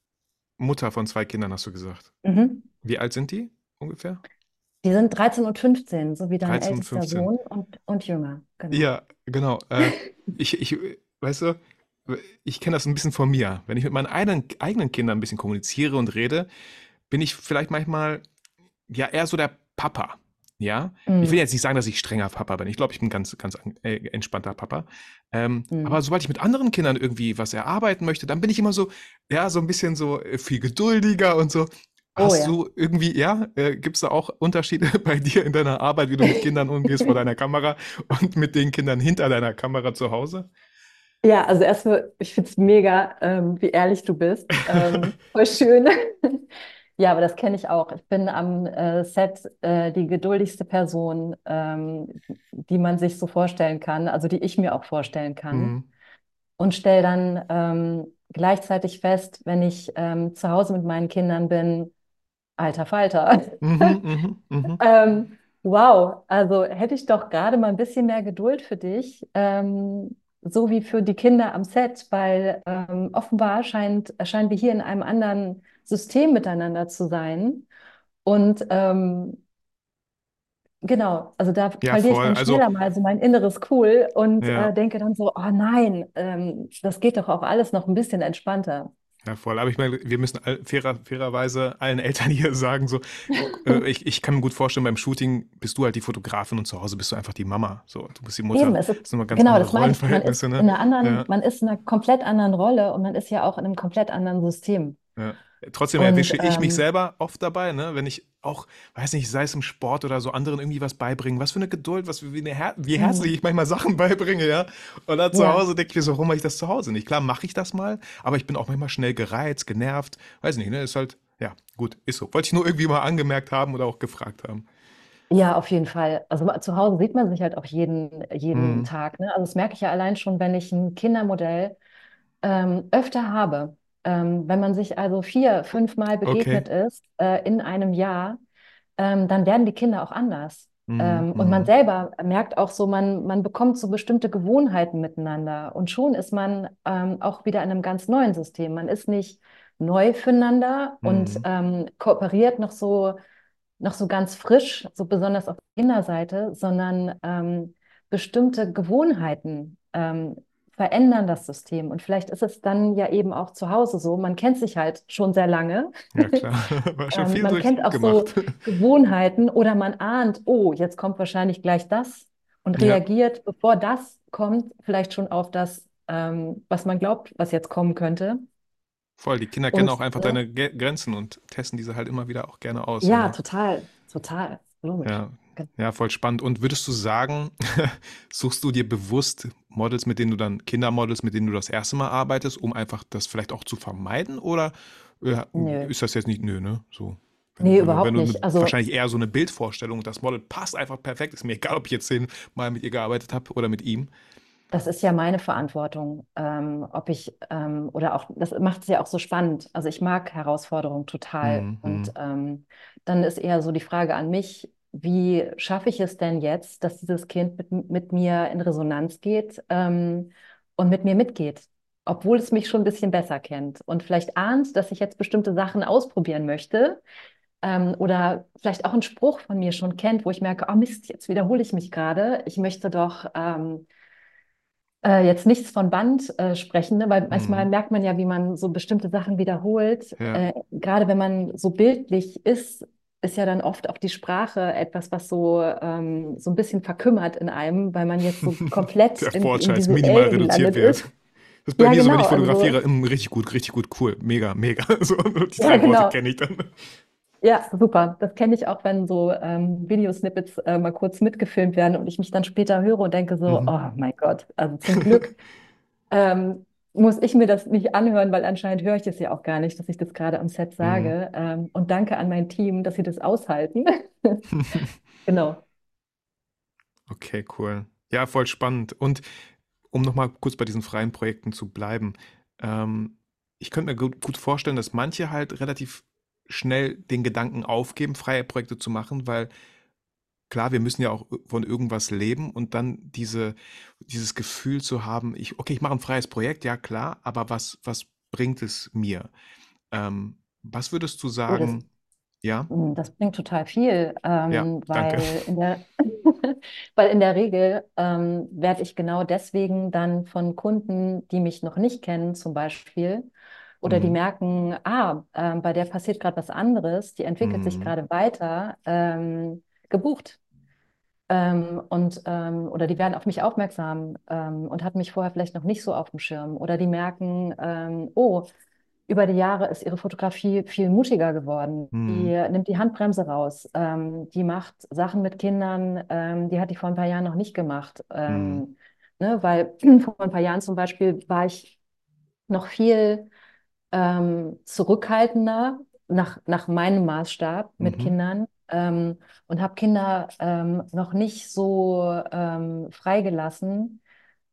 Mutter von zwei Kindern, hast du gesagt. Mhm. Wie alt sind die ungefähr? Die sind 13 und 15, so wie dein 13 und ältester 15. Sohn und, und jünger. Genau. Ja, genau. Äh, ich, ich, weißt du, ich kenne das ein bisschen von mir. Wenn ich mit meinen eigenen, eigenen Kindern ein bisschen kommuniziere und rede, bin ich vielleicht manchmal ja eher so der Papa. Ja, ich will Mhm. jetzt nicht sagen, dass ich strenger Papa bin. Ich glaube, ich bin ganz, ganz an- äh, entspannter Papa. Ähm, Mhm. aber sobald ich mit anderen Kindern irgendwie was erarbeiten möchte, dann bin ich immer so, ja, so ein bisschen so äh, viel geduldiger und so. Oh Hast ja. du irgendwie, ja, äh, gibt es da auch Unterschiede bei dir in deiner Arbeit, wie du mit Kindern umgehst vor deiner Kamera und mit den Kindern hinter deiner Kamera zu Hause? Ja, also erstmal, ich finde es mega, ähm, wie ehrlich du bist. Ähm, voll schön. Ja, aber das kenne ich auch. Ich bin am äh, Set äh, die geduldigste Person, ähm, die man sich so vorstellen kann, also die ich mir auch vorstellen kann. Mhm. Und stelle dann ähm, gleichzeitig fest, wenn ich ähm, zu Hause mit meinen Kindern bin, alter Falter. Mhm, mhm, mhm. Ähm, wow, also hätte ich doch gerade mal ein bisschen mehr Geduld für dich, ähm, so wie für die Kinder am Set, weil ähm, offenbar scheint, scheinen wir hier in einem anderen System miteinander zu sein. Und ähm, genau, also da Ja, verliere ich voll. dann Also, schneller mal so mein inneres Cool und ja. äh, denke dann so, oh nein, ähm, das geht doch auch alles noch ein bisschen entspannter. Ja, voll. Aber ich meine, wir müssen fairer, fairerweise allen Eltern hier sagen, so, äh, ich, ich kann mir gut vorstellen, beim Shooting bist du halt die Fotografin und zu Hause bist du einfach die Mama. So, du bist die Mutter. Eben, es Das ist, sind immer ganz genau, das meine ich. Man ist Rollenverhältnisse, in ne? einer anderen, Ja, man ist in einer komplett anderen Rolle und man ist ja auch in einem komplett anderen System. ja. Trotzdem Und erwische ich mich ähm, selber oft dabei, ne? Wenn ich auch, weiß nicht, sei es im Sport oder so, anderen irgendwie was beibringen. Was für eine Geduld, was für wie, eine Her wie herzlich mm, ich manchmal Sachen beibringe, ja. Und dann zu ja, Hause denke ich mir so, warum mache ich das zu Hause nicht? Klar, mache ich das mal, aber ich bin auch manchmal schnell gereizt, genervt. Weiß nicht, ne? Ist halt, ja, gut, ist so. Wollte ich nur irgendwie mal angemerkt haben oder auch gefragt haben. ja, auf jeden Fall. Also zu Hause sieht man sich halt auch jeden, jeden Mhm. Tag, ne? Also das merke ich ja allein schon, wenn ich ein Kindermodell ähm, öfter habe. Ähm, wenn man sich also vier, fünf Mal Okay. begegnet ist äh, in einem Jahr, ähm, dann werden die Kinder auch anders. Mhm, Ähm, und man mhm. selber merkt auch so, man, man bekommt so bestimmte Gewohnheiten miteinander. Und schon ist man ähm, auch wieder in einem ganz neuen System. Man ist nicht neu füreinander und Mhm. ähm, kooperiert noch so, noch so ganz frisch, so besonders auf der Kinderseite, sondern ähm, bestimmte Gewohnheiten ähm, verändern das System. Und vielleicht ist es dann ja eben auch zu Hause so. Man kennt sich halt schon sehr lange. Ja, klar. War schon Ähm, viel man kennt auch so gemacht. Gewohnheiten oder man ahnt, oh, jetzt kommt wahrscheinlich gleich das und Ja, reagiert, bevor das kommt, vielleicht schon auf das, ähm, was man glaubt, was jetzt kommen könnte. voll. Die Kinder kennen auch Und einfach äh, deine Ge Grenzen und testen diese halt immer wieder auch gerne aus, so, ja, ne? total, total, logisch. Ja, ja, voll spannend. Und würdest du sagen, suchst du dir bewusst Models, mit denen du dann, Kindermodels, mit denen du das erste Mal arbeitest, um einfach das vielleicht auch zu vermeiden? Oder äh, ist das jetzt nicht, nö, ne? So. Wenn, nee, wenn wenn überhaupt du nicht. Also wahrscheinlich eher so eine Bildvorstellung, das Model passt einfach perfekt, ist mir egal, ob ich jetzt zehnmal mit ihr gearbeitet habe oder mit ihm. Das ist ja meine Verantwortung, ähm, ob ich, ähm, oder auch, das macht es ja auch so spannend. Also ich mag Herausforderungen total. Mhm, Und mhm, ähm, dann ist eher so die Frage an mich, wie schaffe ich es denn jetzt, dass dieses Kind mit, mit mir in Resonanz geht, ähm, und mit mir mitgeht, obwohl es mich schon ein bisschen besser kennt und vielleicht ahnt, dass ich jetzt bestimmte Sachen ausprobieren möchte, ähm, oder vielleicht auch einen Spruch von mir schon kennt, wo ich merke, oh Mist, jetzt wiederhole ich mich gerade. Ich möchte doch, ähm, äh, jetzt nichts von Band äh, sprechen, ne? Weil manchmal mhm. merkt man ja, wie man so bestimmte Sachen wiederholt. Ja, Äh, gerade wenn man so bildlich ist, ist ja dann oft auch die Sprache etwas, was so, ähm, so ein bisschen verkümmert in einem, weil man jetzt so komplett Der im, im Wortschatz minimal reduziert wird. ist. Das ist bei Ja, mir so, wenn genau. ich Also, fotografiere, mm, richtig gut, richtig gut, cool, mega, mega. So, die ja, drei Worte genau. kenne ich dann. Ja, super. Das kenne ich auch, wenn so ähm, Videosnippets äh, mal kurz mitgefilmt werden und ich mich dann später höre und denke so, Mhm. oh mein Gott, also zum Glück ähm, muss ich mir das nicht anhören, weil anscheinend höre ich es ja auch gar nicht, dass ich das gerade am Set Mhm. sage. Ähm, und danke an mein Team, dass sie das aushalten. Genau. Okay, cool. Ja, voll spannend. Und um nochmal kurz bei diesen freien Projekten zu bleiben, ähm, ich könnte mir gut, gut vorstellen, dass manche halt relativ schnell den Gedanken aufgeben, freie Projekte zu machen, weil klar, wir müssen ja auch von irgendwas leben und dann diese, dieses Gefühl zu haben, ich, okay, ich mache ein freies Projekt, ja klar, aber was, was bringt es mir? Ähm, was würdest du Oh, das, sagen? Ja? mm, das bringt total viel, Ja, ähm, danke. weil in der, weil in der Regel ähm, werde ich genau deswegen dann von Kunden, die mich noch nicht kennen, zum Beispiel, oder die Mhm. merken, ah, ähm, bei der passiert gerade was anderes, die entwickelt sich Mhm. gerade weiter, ähm, gebucht. Ähm, und, ähm, oder die werden auf mich aufmerksam ähm, und hatten mich vorher vielleicht noch nicht so auf dem Schirm. Oder die merken, ähm, oh, über die Jahre ist ihre Fotografie viel mutiger geworden. Die Mhm. nimmt die Handbremse raus. Ähm, die macht Sachen mit Kindern, ähm, die hat die vor ein paar Jahren noch nicht gemacht. Ähm, ne, weil vor ein paar Jahren zum Beispiel war ich noch viel zurückhaltender nach, nach meinem Maßstab mit Mhm. Kindern ähm, und habe Kinder ähm, noch nicht so ähm, freigelassen,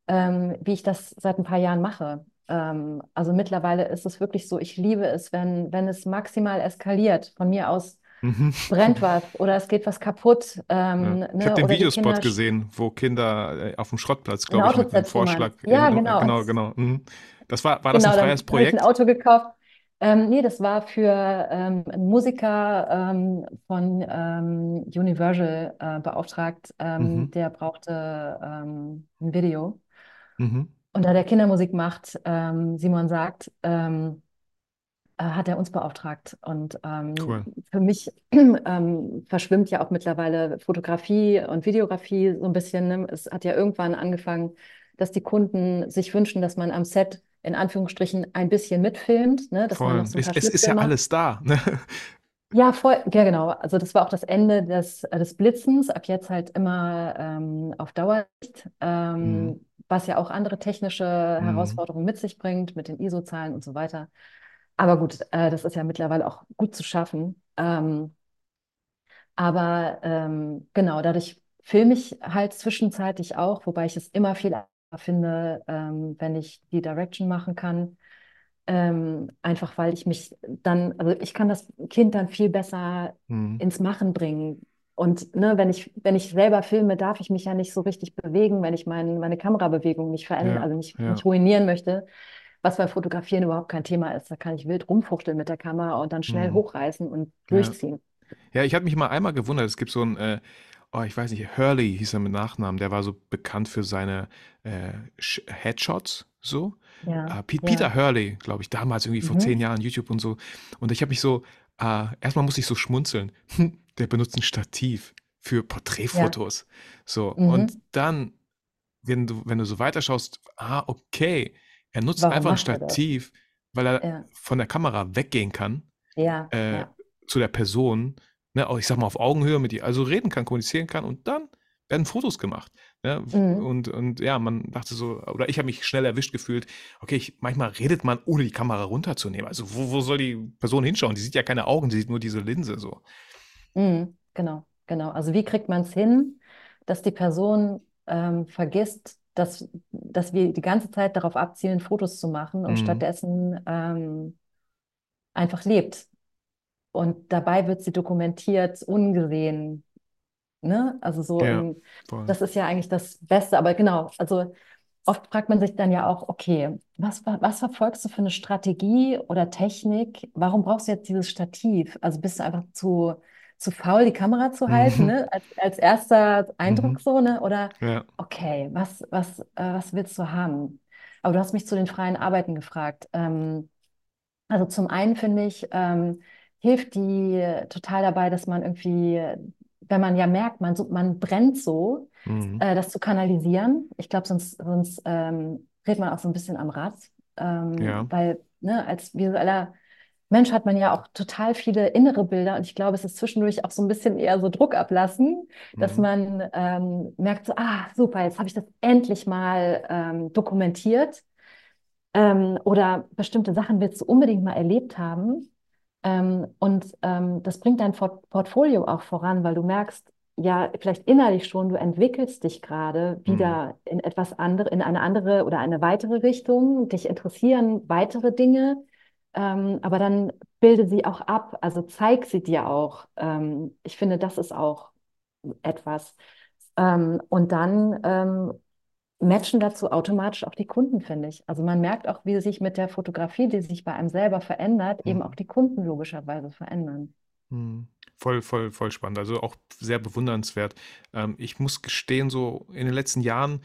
ähm, wie ich das seit ein paar Jahren mache. Ähm, also mittlerweile ist es wirklich so, ich liebe es, wenn, wenn es maximal eskaliert. Von mir aus Mhm. brennt was oder es geht was kaputt, Ja. ähm, Ich habe ne? den Videospot gesehen, wo Kinder äh, auf dem Schrottplatz, ein glaube ich, mit einem Vorschlag in, Ja, äh, genau. genau, genau. Mhm. Das war, war das ein Genau, freies dann habe ich ein Projekt? Auto gekauft. Ähm, nee, das war für ähm, einen Musiker ähm, von ähm, Universal äh, beauftragt. Ähm, Mhm. der brauchte ähm, ein Video. Mhm. Und da der Kindermusik macht, ähm, Simon sagt, äh, hat er uns beauftragt. Und Cool. für mich verschwimmt ja auch mittlerweile Fotografie und Videografie so ein bisschen. Ne? Es hat ja irgendwann angefangen, dass die Kunden sich wünschen, dass man am Set in Anführungsstrichen ein bisschen mitfilmt, ne? Dass man noch so ein Es, paar es ist ja alles da. Ne? Ja, voll, ja, genau. Also das war auch das Ende des, des Blitzens. Ab jetzt halt immer ähm, auf Mhm. ähm, was ja auch andere technische Mhm. Herausforderungen mit sich bringt, mit den ISO-Zahlen und so weiter. Aber gut, äh, das ist ja mittlerweile auch gut zu schaffen. Ähm, aber ähm, genau, dadurch filme ich halt zwischenzeitlich auch, wobei ich es immer viel finde, ähm, wenn ich die Direction machen kann. Ähm, einfach weil ich mich dann, also ich kann das Kind dann viel besser Mhm. ins Machen bringen. Und ne, wenn ich, wenn ich selber filme, darf ich mich ja nicht so richtig bewegen, wenn ich mein, meine Kamerabewegung nicht verändern, Ja, also nicht, ja. nicht ruinieren möchte, was beim Fotografieren überhaupt kein Thema ist. Da kann ich wild rumfuchteln mit der Kamera und dann schnell Mhm. hochreißen und Ja. durchziehen. Ja, ich hatte mich mal einmal gewundert, es gibt so einen, äh, oh, ich weiß nicht, Hurley hieß er mit Nachnamen, der war so bekannt für seine äh, Sh- Headshots, so. Ja, Äh, ja. Peter Hurley, glaube ich, damals irgendwie vor Mhm. zehn Jahren, YouTube und so. Und ich habe mich so, äh, erstmal musste ich so schmunzeln. Hm, der benutzt ein Stativ für Ja. Porträtfotos. So, und Mhm. dann, wenn du, wenn du so weiterschaust, ah, okay, er nutzt Warum einfach ein? Stativ, weil er Ja, von der Kamera weggehen kann ja, äh, ja. zu der Person, ne, ich sag mal auf Augenhöhe mit ihr, also reden kann, kommunizieren kann und dann werden Fotos gemacht. Ne? Mhm. Und, und ja, man dachte so, oder ich habe mich schnell erwischt gefühlt, okay, ich, manchmal redet man, ohne die Kamera runterzunehmen. Also wo, wo soll die Person hinschauen? Die sieht ja keine Augen, die sieht nur diese Linse so. Mhm. Genau, genau. Also wie kriegt man es hin, dass die Person ähm, vergisst, dass, dass wir die ganze Zeit darauf abzielen, Fotos zu machen und Mhm. stattdessen ähm, einfach lebt. Und dabei wird sie dokumentiert, ungesehen. Ne? Also so Ja, voll. das ist ja eigentlich das Beste. Aber genau, also oft fragt man sich dann ja auch, okay, was, was verfolgst du für eine Strategie oder Technik? Warum brauchst du jetzt dieses Stativ? Also bist du einfach zu, zu faul, die Kamera zu halten, Mhm. ne? Als, als erster Eindruck Mhm. so, ne? Oder Ja. okay, was, was, äh, was willst du haben? Aber du hast mich zu den freien Arbeiten gefragt. Ähm, also zum einen finde ich, ähm, hilft die total dabei, dass man irgendwie, wenn man ja merkt, man, so, man brennt so, Mhm. äh, das zu kanalisieren. Ich glaube, sonst, sonst ähm, dreht man auch so ein bisschen am Rad, ähm, Ja. weil ne, als visueller Mensch hat man ja auch total viele innere Bilder und ich glaube, es ist zwischendurch auch so ein bisschen eher so Druck ablassen, dass Mhm. man ähm, merkt so, ah, super, jetzt habe ich das endlich mal ähm, dokumentiert ähm, oder bestimmte Sachen willst du unbedingt mal erlebt haben. Ähm, und ähm, das bringt dein Fort Portfolio auch voran, weil du merkst, ja, vielleicht innerlich schon, du entwickelst dich gerade Mhm. wieder in etwas andere, in eine andere oder eine weitere Richtung. Dich interessieren weitere Dinge, ähm, aber dann bilde sie auch ab, also zeig sie dir auch. Ähm, ich finde, das ist auch etwas. Ähm, und dann ähm, matchen dazu automatisch auch die Kunden, finde ich. Also man merkt auch, wie sich mit der Fotografie, die sich bei einem selber verändert, eben Mhm. auch die Kunden logischerweise verändern. Mhm. Voll, voll, voll spannend. Also auch sehr bewundernswert. Ähm, ich muss gestehen, so in den letzten Jahren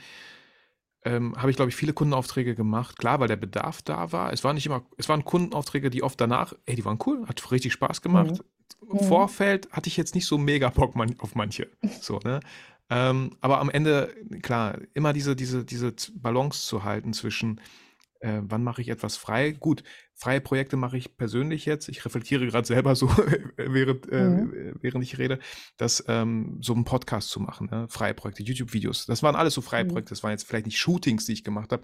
ähm, habe ich, glaube ich, viele Kundenaufträge gemacht. Klar, weil der Bedarf da war. Es war nicht immer, es waren Kundenaufträge, die oft danach, ey, die waren cool, hat richtig Spaß gemacht. Im Mhm. Vorfeld hatte ich jetzt nicht so mega Bock man, auf manche. So, ne? Ähm, aber am Ende, klar, immer diese, diese, diese Balance zu halten zwischen, äh, wann mache ich etwas frei? Gut, freie Projekte mache ich persönlich jetzt. Ich reflektiere gerade selber so, während, äh, Mhm. während ich rede, dass ähm, so einen Podcast zu machen, ne? freie Projekte, YouTube-Videos. Das waren alles so freie Mhm. Projekte. Das waren jetzt vielleicht nicht Shootings, die ich gemacht habe.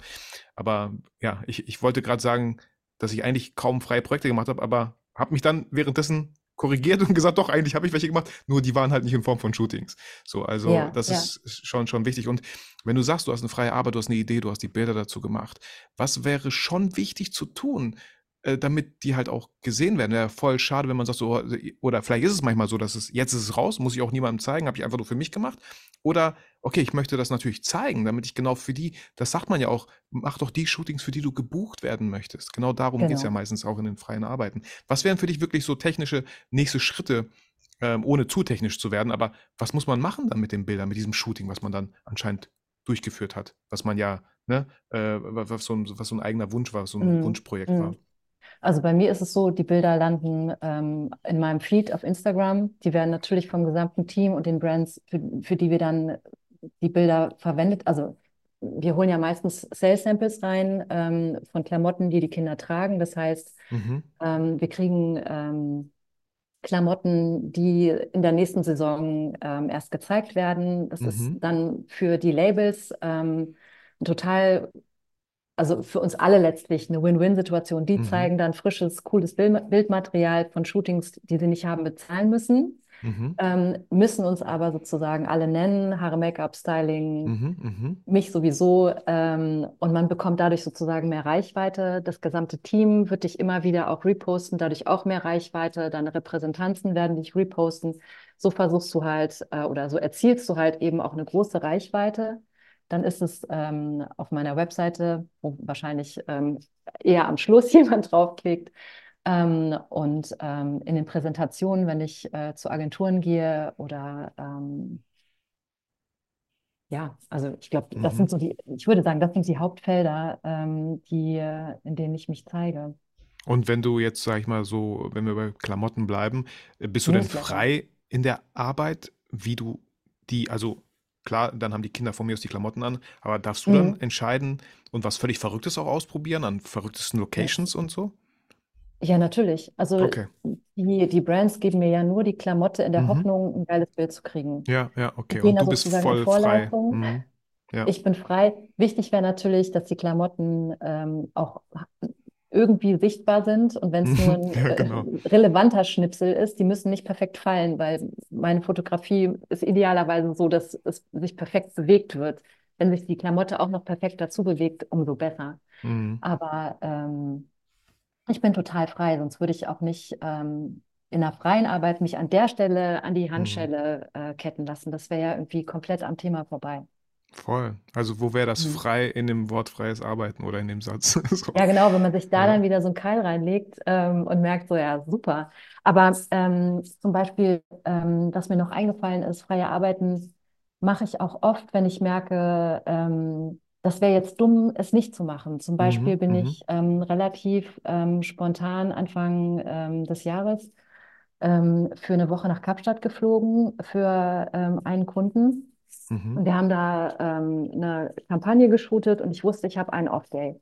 Aber ja, ich, ich wollte gerade sagen, dass ich eigentlich kaum freie Projekte gemacht habe, aber habe mich dann währenddessen korrigiert und gesagt, doch, eigentlich habe ich welche gemacht, nur die waren halt nicht in Form von Shootings. So, also Ja, das ja. ist schon, schon wichtig. Und wenn du sagst, du hast eine freie Arbeit, du hast eine Idee, du hast die Bilder dazu gemacht, was wäre schon wichtig zu tun, äh, damit die halt auch gesehen werden? Wäre voll schade, wenn man sagt, so, oder vielleicht ist es manchmal so, dass es, jetzt ist es raus, muss ich auch niemandem zeigen, habe ich einfach nur für mich gemacht. Oder, okay, ich möchte das natürlich zeigen, damit ich genau für die, das sagt man ja auch, mach doch die Shootings, für die du gebucht werden möchtest. Genau darum geht es ja Genau. meistens auch in den freien Arbeiten. Was wären für dich wirklich so technische nächste Schritte, ähm, ohne zu technisch zu werden, aber was muss man machen dann mit den Bildern, mit diesem Shooting, was man dann anscheinend durchgeführt hat, was man ja, ne, äh, was so ein, was so ein eigener Wunsch war, so ein Mhm. Wunschprojekt war. Also bei mir ist es so, die Bilder landen ähm, in meinem Feed auf Instagram. Die werden natürlich vom gesamten Team und den Brands, für, für die wir dann die Bilder verwendet. Also wir holen ja meistens Sales Samples rein ähm, von Klamotten, die die Kinder tragen. Das heißt, Mhm. ähm, wir kriegen ähm, Klamotten, die in der nächsten Saison ähm, erst gezeigt werden. Das ist Mhm. dann für die Labels ähm, ein total also für uns alle letztlich eine Win-Win-Situation. Die Mhm. zeigen dann frisches, cooles Bild Bildmaterial von Shootings, die sie nicht haben bezahlen müssen, Mhm. ähm, müssen uns aber sozusagen alle nennen, Haare, Make-up, Styling, Mhm. Mhm. mich sowieso. Ähm, und man bekommt dadurch sozusagen mehr Reichweite. Das gesamte Team wird dich immer wieder auch reposten, dadurch auch mehr Reichweite. Deine Repräsentanzen werden dich reposten. So versuchst du halt äh, oder so erzielst du halt eben auch eine große Reichweite. Dann ist es ähm, auf meiner Webseite, wo wahrscheinlich ähm, eher am Schluss jemand draufklickt. Ähm, und ähm, in den Präsentationen, wenn ich äh, zu Agenturen gehe oder ähm, ja, also ich glaube, das Mhm. sind so die, ich würde sagen, das sind die Hauptfelder, ähm, die, äh, in denen ich mich zeige. Und wenn du jetzt, sag ich mal so, wenn wir bei Klamotten bleiben, äh, bist du denn Newsletter. frei in der Arbeit, wie du die, also klar, dann haben die Kinder von mir aus die Klamotten an, aber darfst du dann Mhm. entscheiden und was völlig Verrücktes auch ausprobieren an verrücktesten Ja. Locations und so? Ja, natürlich. Also Okay. die, die Brands geben mir ja nur die Klamotte in der Mhm. Hoffnung, ein geiles Bild zu kriegen. Ja, ja, Die okay. gehen Und da du bist sozusagen in voll frei. Vorleistung. Mhm. Ja. Ich bin frei. Wichtig wäre natürlich, dass die Klamotten ähm, auch irgendwie sichtbar sind. Und wenn es nur ein Ja, äh, genau. relevanter Schnipsel ist, die müssen nicht perfekt fallen, weil meine Fotografie ist idealerweise so, dass es sich perfekt bewegt wird. Wenn sich die Klamotte auch noch perfekt dazu bewegt, umso besser. Mhm. Aber ähm, ich bin total frei, sonst würde ich auch nicht ähm, in der freien Arbeit mich an der Stelle an die Mhm. Handschelle äh, ketten lassen. Das wäre ja irgendwie komplett am Thema vorbei. Voll. Also wo wäre das Mhm. frei in dem Wort freies Arbeiten oder in dem Satz? So. Ja, genau, wenn man sich da Ja. dann wieder so einen Keil reinlegt ähm, und merkt, so, ja, super. Aber ähm, zum Beispiel, ähm, was mir noch eingefallen ist, freie Arbeiten mache ich auch oft, wenn ich merke, ähm, das wäre jetzt dumm, es nicht zu machen. Zum Beispiel Mhm, bin mhm. ich ähm, relativ ähm, spontan Anfang des Jahres für eine Woche nach Kapstadt geflogen für einen Kunden. Und Mhm. wir haben da ähm, eine Kampagne geshootet und ich wusste, ich habe einen Off-Day.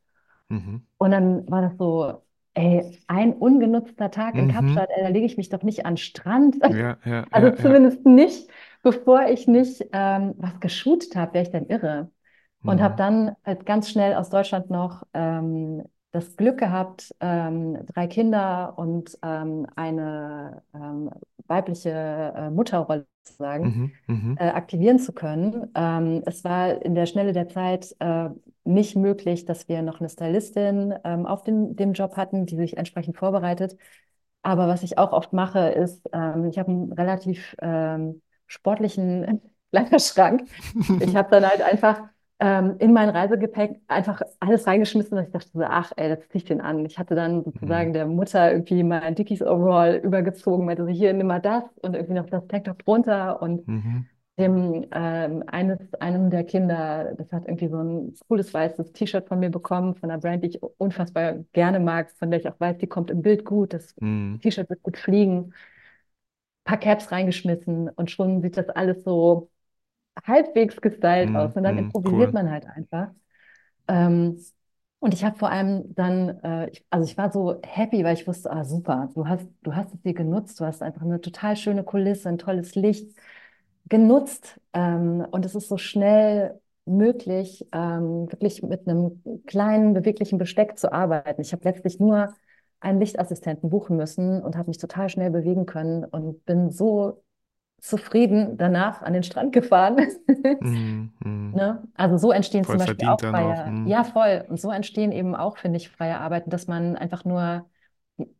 Mhm. Und dann war das so, ey, ein ungenutzter Tag in Mhm. Kapstadt, ey, da lege ich mich doch nicht an den Strand. Ja, ja, Also ja, ja. zumindest nicht, bevor ich nicht ähm, was geshootet habe, wäre ich dann irre. Und habe Mhm. dann halt ganz schnell aus Deutschland noch ähm, das Glück gehabt, ähm, drei Kinder und ähm, eine ähm, weibliche äh, Mutterrolle sozusagen Mhm. Mhm. äh, aktivieren zu können. Ähm, es war in der Schnelle der Zeit äh, nicht möglich, dass wir noch eine Stylistin ähm, auf den, dem Job hatten, die sich entsprechend vorbereitet. Aber was ich auch oft mache, ist, ähm, ich habe einen relativ ähm, sportlichen Kleiderschrank. Ich habe dann halt einfach ähm, in mein Reisegepäck einfach alles reingeschmissen und ich dachte so, ach ey, das zieh ich den an. Ich hatte dann sozusagen Mhm. der Mutter irgendwie mein Dickies Overall übergezogen, meinte so, hier, nimm mal das und irgendwie noch das Tanktop drunter und Mhm. dem ähm, eines, einem der Kinder, das hat irgendwie so ein cooles weißes T-Shirt von mir bekommen, von einer Brand, die ich unfassbar gerne mag, von der ich auch weiß, die kommt im Bild gut, das Mhm. T-Shirt wird gut fliegen, paar Caps reingeschmissen und schon sieht das alles so halbwegs gestylt aus Mhm. und dann Mhm. improvisiert Cool. man halt einfach. Ähm, und ich habe vor allem dann, äh, ich, also ich war so happy, weil ich wusste, ah super, du hast, du hast es dir genutzt, du hast einfach eine total schöne Kulisse, ein tolles Licht genutzt. Ähm, und es ist so schnell möglich, ähm, wirklich mit einem kleinen, beweglichen Besteck zu arbeiten. Ich habe letztlich nur einen Lichtassistenten buchen müssen und habe mich total schnell bewegen können und bin so zufrieden danach an den Strand gefahren. Mhm. Mhm. Ne? Also so entstehen Voll zum Beispiel auch dann auch. freie, Mhm. ja voll. Und so entstehen eben auch, finde ich, freie Arbeiten, dass man einfach nur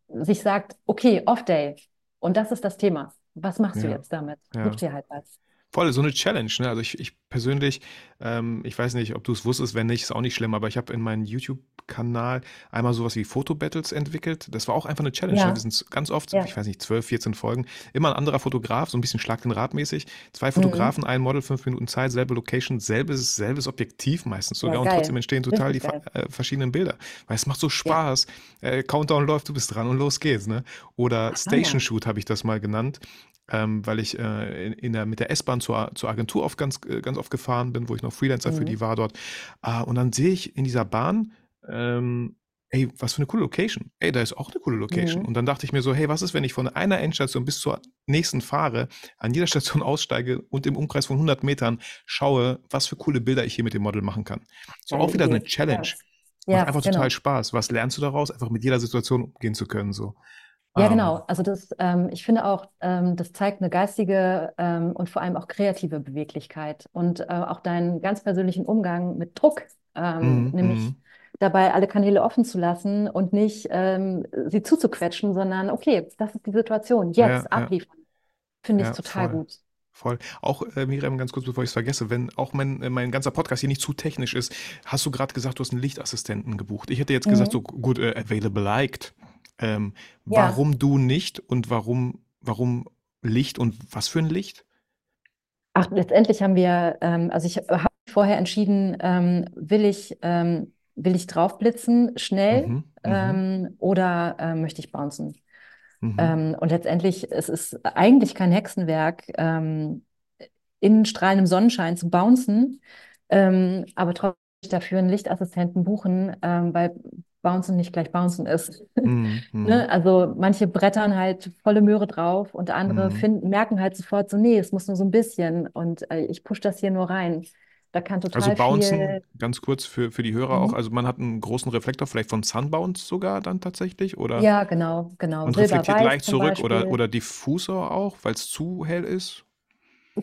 sich sagt, okay, Off-Day. Und das ist das Thema. Was machst du Ja, jetzt damit? Such ja. dir halt was. Voll, so eine Challenge, ne? Also ich, ich persönlich, ähm, ich weiß nicht, ob du es wusstest, wenn nicht, ist auch nicht schlimm, aber ich habe in meinem YouTube-Kanal einmal sowas wie Fotobattles entwickelt. Das war auch einfach eine Challenge. Ne? Wir Ja, sind ganz oft, ja. ich weiß nicht, 12, 14 Folgen, immer ein anderer Fotograf, so ein bisschen Schlag den Rad mäßig. Zwei Mhm. Fotografen, ein Model, fünf Minuten Zeit, selbe Location, selbes, selbes Objektiv meistens Ja, sogar und trotzdem entstehen total die äh, verschiedenen Bilder. Weil es macht so Ja. Spaß. Äh, Countdown läuft, du bist dran und los geht's, ne? Oder Ah Station ja. Shoot habe ich das mal genannt ähm, weil ich äh, in, in der, mit der S-Bahn zur, zur Agentur oft ganz, äh, ganz oft gefahren bin, wo ich noch Freelancer für Mhm. die war dort. Ah, und dann sehe ich in dieser Bahn, ähm, ey, was für eine coole Location. Ey, da ist auch eine coole Location. Mhm. Und dann dachte ich mir so, hey, was ist, wenn ich von einer Endstation bis zur nächsten fahre, an jeder Station aussteige und im Umkreis von 100 Metern schaue, was für coole Bilder ich hier mit dem Model machen kann. So auch wieder eine. Challenge. Ja, Macht einfach genau. total Spaß. Was lernst du daraus? Einfach mit jeder Situation umgehen zu können. So. Ja, Ähm, genau. Also das, ähm, ich finde auch, ähm, das zeigt eine geistige ähm, und vor allem auch kreative Beweglichkeit und äh, auch deinen ganz persönlichen Umgang mit Druck, ähm, mhm, nämlich mhm. dabei alle Kanäle offen zu lassen und nicht ähm, sie zuzuquetschen, sondern okay, das ist die Situation, Ja, jetzt ja, abliefern. Finde ich ja, total voll. gut. Voll. Auch, äh, Miriam, ganz kurz, bevor ich es vergesse, wenn auch mein, äh, mein ganzer Podcast hier nicht zu technisch ist, hast du gerade gesagt, du hast einen Lichtassistenten gebucht. Ich hätte jetzt gesagt, so Mhm. gut, äh, available liked. Ähm, Ja. warum du nicht und warum, warum Licht und was für ein Licht? Ach, letztendlich haben wir, ähm, also ich habe vorher entschieden, ähm, will ich, ähm, will ich draufblitzen, schnell, Mhm, mhm, ähm, oder ähm, möchte ich bouncen? mhm, Ähm, und letztendlich, es ist eigentlich kein Hexenwerk, ähm, in strahlendem Sonnenschein zu bouncen, ähm, aber trotzdem dafür einen Lichtassistenten buchen, ähm, weil Bouncen nicht gleich Bouncen ist. mhm, mhm, Ne? Also manche brettern halt volle Möhre drauf und andere mhm. finden, merken halt sofort so, nee, es muss nur so ein bisschen und äh, ich pushe das hier nur rein. Da kann Also total Bouncen, viel. ganz kurz für, für die Hörer auch, Mhm. also man hat einen großen Reflektor, vielleicht von Sunbounce sogar dann tatsächlich, oder? Ja, genau, genau. Und reflektiert Silber-Weiß leicht zurück oder, oder diffuser auch, weil es zu hell ist?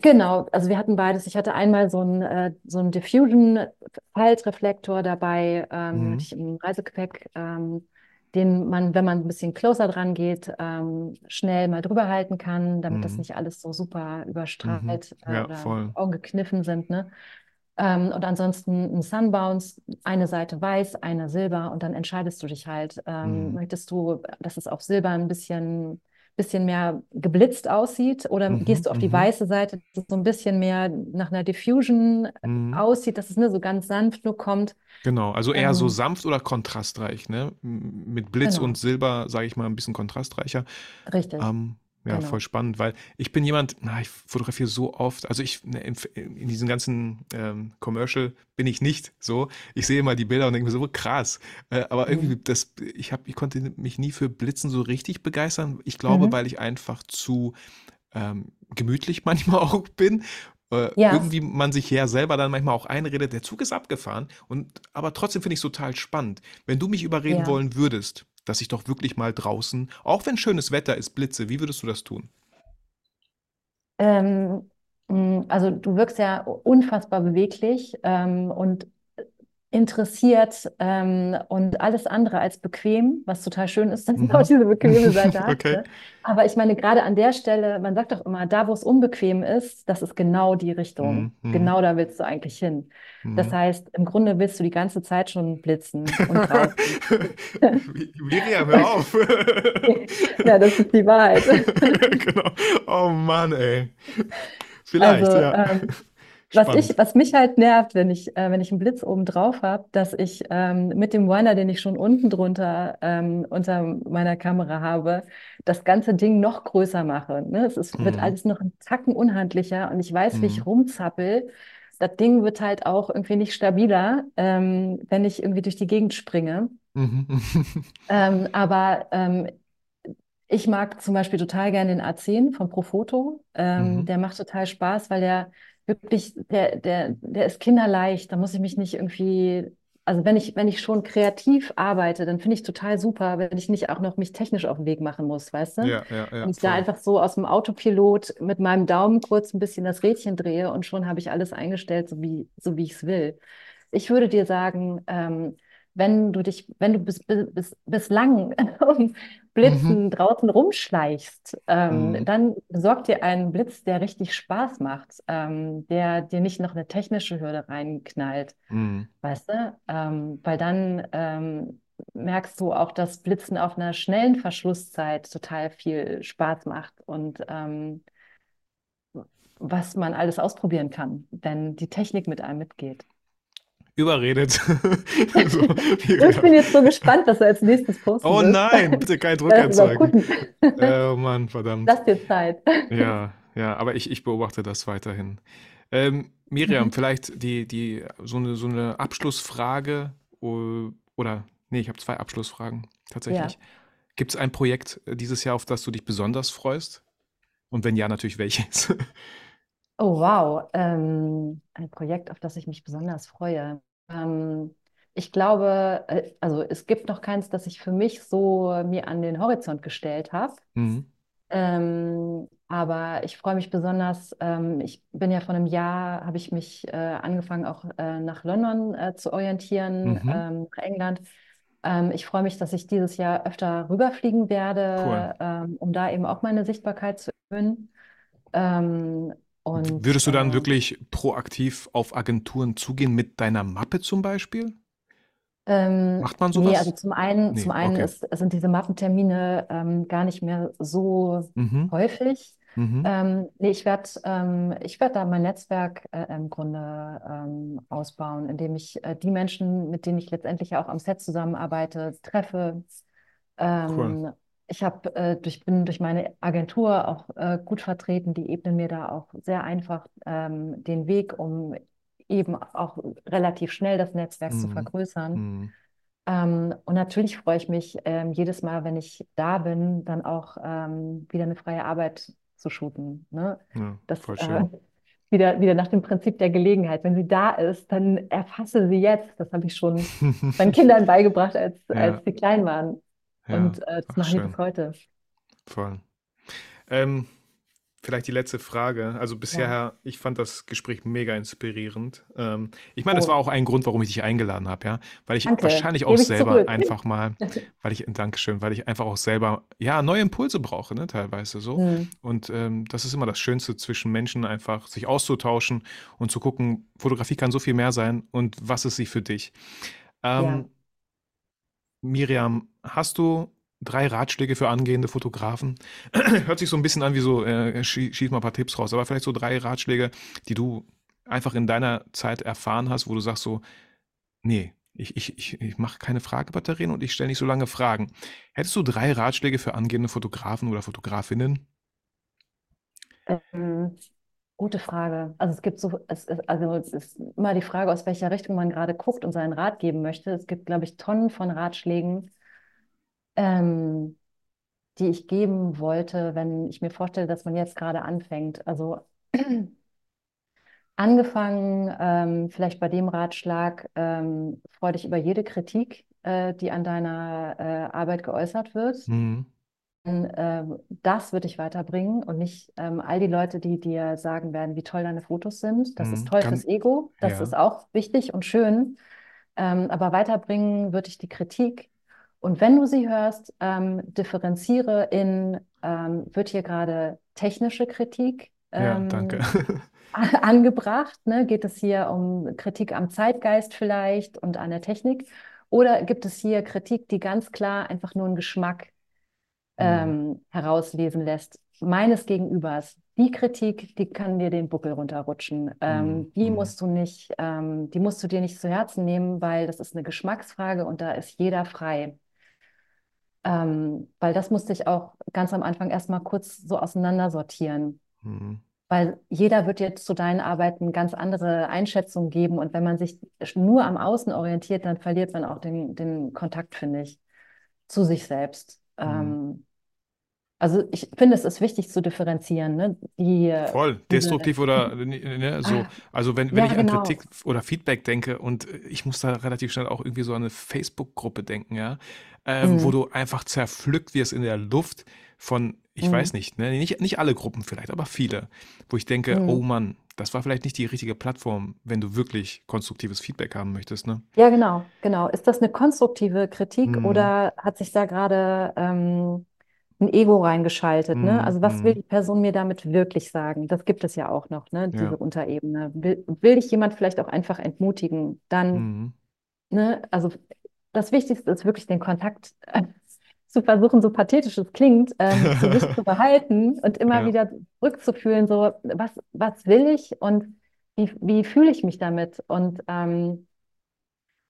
Genau, also wir hatten beides. Ich hatte einmal so einen, äh, so einen Diffusion-Faltreflektor dabei, ähm, Mhm. hatte ich im Reisegepäck, ähm, den man, wenn man ein bisschen closer dran geht, ähm, schnell mal drüber halten kann, damit das Mhm. nicht alles so super Mhm. überstrahlt äh, Ja, oder voll. Augen gekniffen sind, ne? Ähm, und ansonsten ein Sunbounce, eine Seite weiß, eine Silber und dann entscheidest du dich halt, ähm, Mhm. möchtest du, dass es auf Silber ein bisschen, bisschen mehr geblitzt aussieht oder Mhm, gehst du auf die mhm, weiße Seite, dass es so ein bisschen mehr nach einer Diffusion mhm. aussieht, dass es ne, so ganz sanft nur kommt. Genau, also eher so Ähm, sanft oder kontrastreich, ne? Mit Blitz genau, und Silber, sage ich mal, ein bisschen kontrastreicher. richtig, Ähm, ja, genau. voll spannend, weil ich bin jemand, na, ich fotografiere so oft, also ich, ne, in, in diesem ganzen ähm, Commercial bin ich nicht so. Ich sehe mal die Bilder und denke mir so, krass. Äh, aber irgendwie, Mhm. das, ich hab, ich konnte mich nie für Blitzen so richtig begeistern. Ich glaube, Mhm. weil ich einfach zu ähm, gemütlich manchmal auch bin. Äh, Ja, irgendwie man sich ja selber dann manchmal auch einredet, der Zug ist abgefahren. Und, aber trotzdem finde ich es total spannend. Wenn du mich überreden ja. wollen würdest, dass ich doch wirklich mal draußen, auch wenn schönes Wetter ist, blitze, wie würdest du das tun? Ähm, also du wirkst ja unfassbar beweglich ähm, und interessiert ähm, und alles andere als bequem, was total schön ist, dass ich auch diese bequeme Seite habe. Okay. Aber ich meine, gerade an der Stelle, man sagt doch immer, da wo es unbequem ist, das ist genau die Richtung. Mhm. Genau da willst du eigentlich hin. Das Mhm. heißt, im Grunde willst du die ganze Zeit schon blitzen und. Miriam, hör auf. Ja, das ist die Wahrheit. Genau. Oh Mann, ey. Vielleicht, Also, ja. ähm, was ich, was mich halt nervt, wenn ich, äh, wenn ich einen Blitz oben drauf habe, dass ich ähm, mit dem Liner, den ich schon unten drunter ähm, unter meiner Kamera habe, das ganze Ding noch größer mache. Ne? Es ist, wird Mhm. alles noch einen Tacken unhandlicher und ich weiß, wie ich Mhm. rumzappel. Das Ding wird halt auch irgendwie nicht stabiler, ähm, wenn ich irgendwie durch die Gegend springe. Mhm. Ähm, aber ähm, ich mag zum Beispiel total gerne den A10 von Profoto. Ähm, Mhm. der macht total Spaß, weil der wirklich, der, der, der ist kinderleicht. Da muss ich mich nicht irgendwie, also wenn ich, wenn ich schon kreativ arbeite, dann finde ich total super, wenn ich nicht auch noch mich technisch auf den Weg machen muss, weißt du? Ja, ja, ja, Und ich da voll. einfach so aus dem Autopilot mit meinem Daumen kurz ein bisschen das Rädchen drehe und schon habe ich alles eingestellt, so wie, so wie ich es will. Ich würde dir sagen, ähm, wenn du dich, wenn du bis, bis, bis, bislang um Mhm. Blitzen draußen rumschleichst, ähm, Mhm. dann besorg dir einen Blitz, der richtig Spaß macht, ähm, der dir nicht noch eine technische Hürde reinknallt, Mhm. weißt du? Ähm, weil dann ähm, merkst du auch, dass Blitzen auf einer schnellen Verschlusszeit total viel Spaß macht und ähm, was man alles ausprobieren kann, wenn die Technik mit einem mitgeht. Überredet. So, Ich bin jetzt so gespannt, was du als nächstes posten Oh nein, bitte keinen Druck Lass erzeugen. überbrücken. Oh Mann, verdammt. Lass dir Zeit. Ja, ja, aber ich, ich beobachte das weiterhin. Ähm, Miriam, Mhm. vielleicht die, die, so eine, so eine Abschlussfrage o- oder, nee, ich habe zwei Abschlussfragen Ja. tatsächlich. Gibt es ein Projekt äh, dieses Jahr, auf das du dich besonders freust? Und wenn ja, natürlich welches? Oh, wow. Ähm, ein Projekt, auf das ich mich besonders freue. Ähm, ich glaube, äh, also es gibt noch keins, das ich für mich so mir an den Horizont gestellt habe. Mhm. Ähm, aber ich freue mich besonders. Ähm, ich bin ja vor einem Jahr, habe ich mich äh, angefangen, auch äh, nach London äh, zu orientieren, Mhm. ähm, nach England. Ähm, ich freue mich, dass ich dieses Jahr öfter rüberfliegen Cool. werde, ähm, um da eben auch meine Sichtbarkeit zu erhöhen. Ähm, und Würdest du dann äh, wirklich proaktiv auf Agenturen zugehen mit deiner Mappe zum Beispiel? Ähm, Macht man nee, also sowas? zum einen, Nee, zum einen okay. ist, sind diese Mappentermine ähm, gar nicht mehr so Mhm. häufig. Mhm. Ähm, nee, ich werde ähm, ich werd da mein Netzwerk äh, im Grunde ähm, ausbauen, indem ich äh, die Menschen, mit denen ich letztendlich auch am Set zusammenarbeite, treffe. Cool. Ich hab, äh, durch, bin durch meine Agentur auch äh, gut vertreten, die ebnen mir da auch sehr einfach ähm, den Weg, um eben auch relativ schnell das Netzwerk zu Mhm. vergrößern. Mhm. Ähm, und natürlich freue ich mich ähm, jedes Mal, wenn ich da bin, dann auch ähm, wieder eine freie Arbeit zu shooten. Ne? Ja, Das voll äh, schön. wieder, wieder nach dem Prinzip der Gelegenheit. Wenn sie da ist, dann erfasse sie jetzt. Das habe ich schon meinen Kindern beigebracht, als, Ja, als sie klein waren. Ja. Und äh, das Ach, machen schön. bis heute. Voll. Ähm, vielleicht die letzte Frage. Also Ja. bisher, ich fand das Gespräch mega inspirierend. Ähm, ich meine, das war Oh, auch ein Grund, warum ich dich eingeladen habe, ja. Weil ich danke. wahrscheinlich auch selber zurück. einfach mal, weil ich, Dankeschön, weil ich einfach auch selber, ja, neue Impulse brauche, ne, teilweise so. Hm. Und ähm, das ist immer das Schönste zwischen Menschen, einfach sich auszutauschen und zu gucken, Fotografie kann so viel mehr sein und was ist sie für dich? Ja. Miriam, hast du drei Ratschläge für angehende Fotografen? Hört sich so ein bisschen an wie so, äh, schie- schieß mal ein paar Tipps raus, aber vielleicht so drei Ratschläge, die du einfach in deiner Zeit erfahren hast, wo du sagst so, nee, ich, ich, ich, ich mache keine Fragebatterien und ich stelle nicht so lange Fragen. Hättest du drei Ratschläge für angehende Fotografen oder Fotografinnen? Ähm, gute Frage. Also es gibt so, es ist, also es ist immer die Frage, aus welcher Richtung man gerade guckt und seinen Rat geben möchte. Es gibt, glaube ich, Tonnen von Ratschlägen, ähm, die ich geben wollte, wenn ich mir vorstelle, dass man jetzt gerade anfängt. Also angefangen, ähm, vielleicht bei dem Ratschlag, ähm, freu dich über jede Kritik, äh, die an deiner äh, Arbeit geäußert wird. Mhm. Ähm, das wird dich weiterbringen und nicht ähm, all die Leute, die dir sagen werden, wie toll deine Fotos sind. Das ist Mhm. toll Kann, fürs Ego. Das ja. ist auch wichtig und schön. Ähm, aber weiterbringen würde ich die Kritik. Und wenn du sie hörst, ähm, differenziere in, ähm, wird hier gerade technische Kritik Ja, danke. angebracht? Ne? Geht es hier um Kritik am Zeitgeist vielleicht und an der Technik? Oder gibt es hier Kritik, die ganz klar einfach nur einen Geschmack. Ähm, herauslesen lässt, meines Gegenübers? Die Kritik, die kann dir den Buckel runterrutschen. Ähm, Mhm. die Mhm. musst du nicht, ähm, die musst du dir nicht zu Herzen nehmen, weil das ist eine Geschmacksfrage und da ist jeder frei. Ähm, weil das musste ich auch ganz am Anfang erstmal kurz so auseinandersortieren. Mhm. Weil jeder wird jetzt zu deinen Arbeiten ganz andere Einschätzungen geben. Und wenn man sich nur am Außen orientiert, dann verliert man auch den, den Kontakt, finde ich, zu sich selbst. Mhm. Also ich finde, es ist wichtig zu differenzieren, ne? Die, Voll, diese, destruktiv oder ne, so. ah, Also wenn, wenn ja, ich an genau. Kritik oder Feedback denke und ich muss da relativ schnell auch irgendwie so an eine Facebook-Gruppe denken, ja, ähm, wo Mm, du einfach zerpflückt wirst in der Luft von, ich weiß mm, nicht, ne, nicht, nicht alle Gruppen vielleicht, aber viele, wo ich denke, oh mm. Mann, das war vielleicht nicht die richtige Plattform, wenn du wirklich konstruktives Feedback haben möchtest, ne? Ja, genau, genau. Ist das eine konstruktive Kritik Mhm. oder hat sich da gerade ähm, ein Ego reingeschaltet, ne? Also was will Mhm. die Person mir damit wirklich sagen? Das gibt es ja auch noch, ne? Diese Ja. Unterebene. Will, will dich jemand vielleicht auch einfach entmutigen? Dann, Mhm. ne? Also das Wichtigste ist wirklich den Kontakt zu versuchen, so pathetisch es klingt, ähm, zu sich zu behalten und immer Ja. wieder zurückzufühlen, so was, was will ich und wie, wie fühle ich mich damit? Und ähm,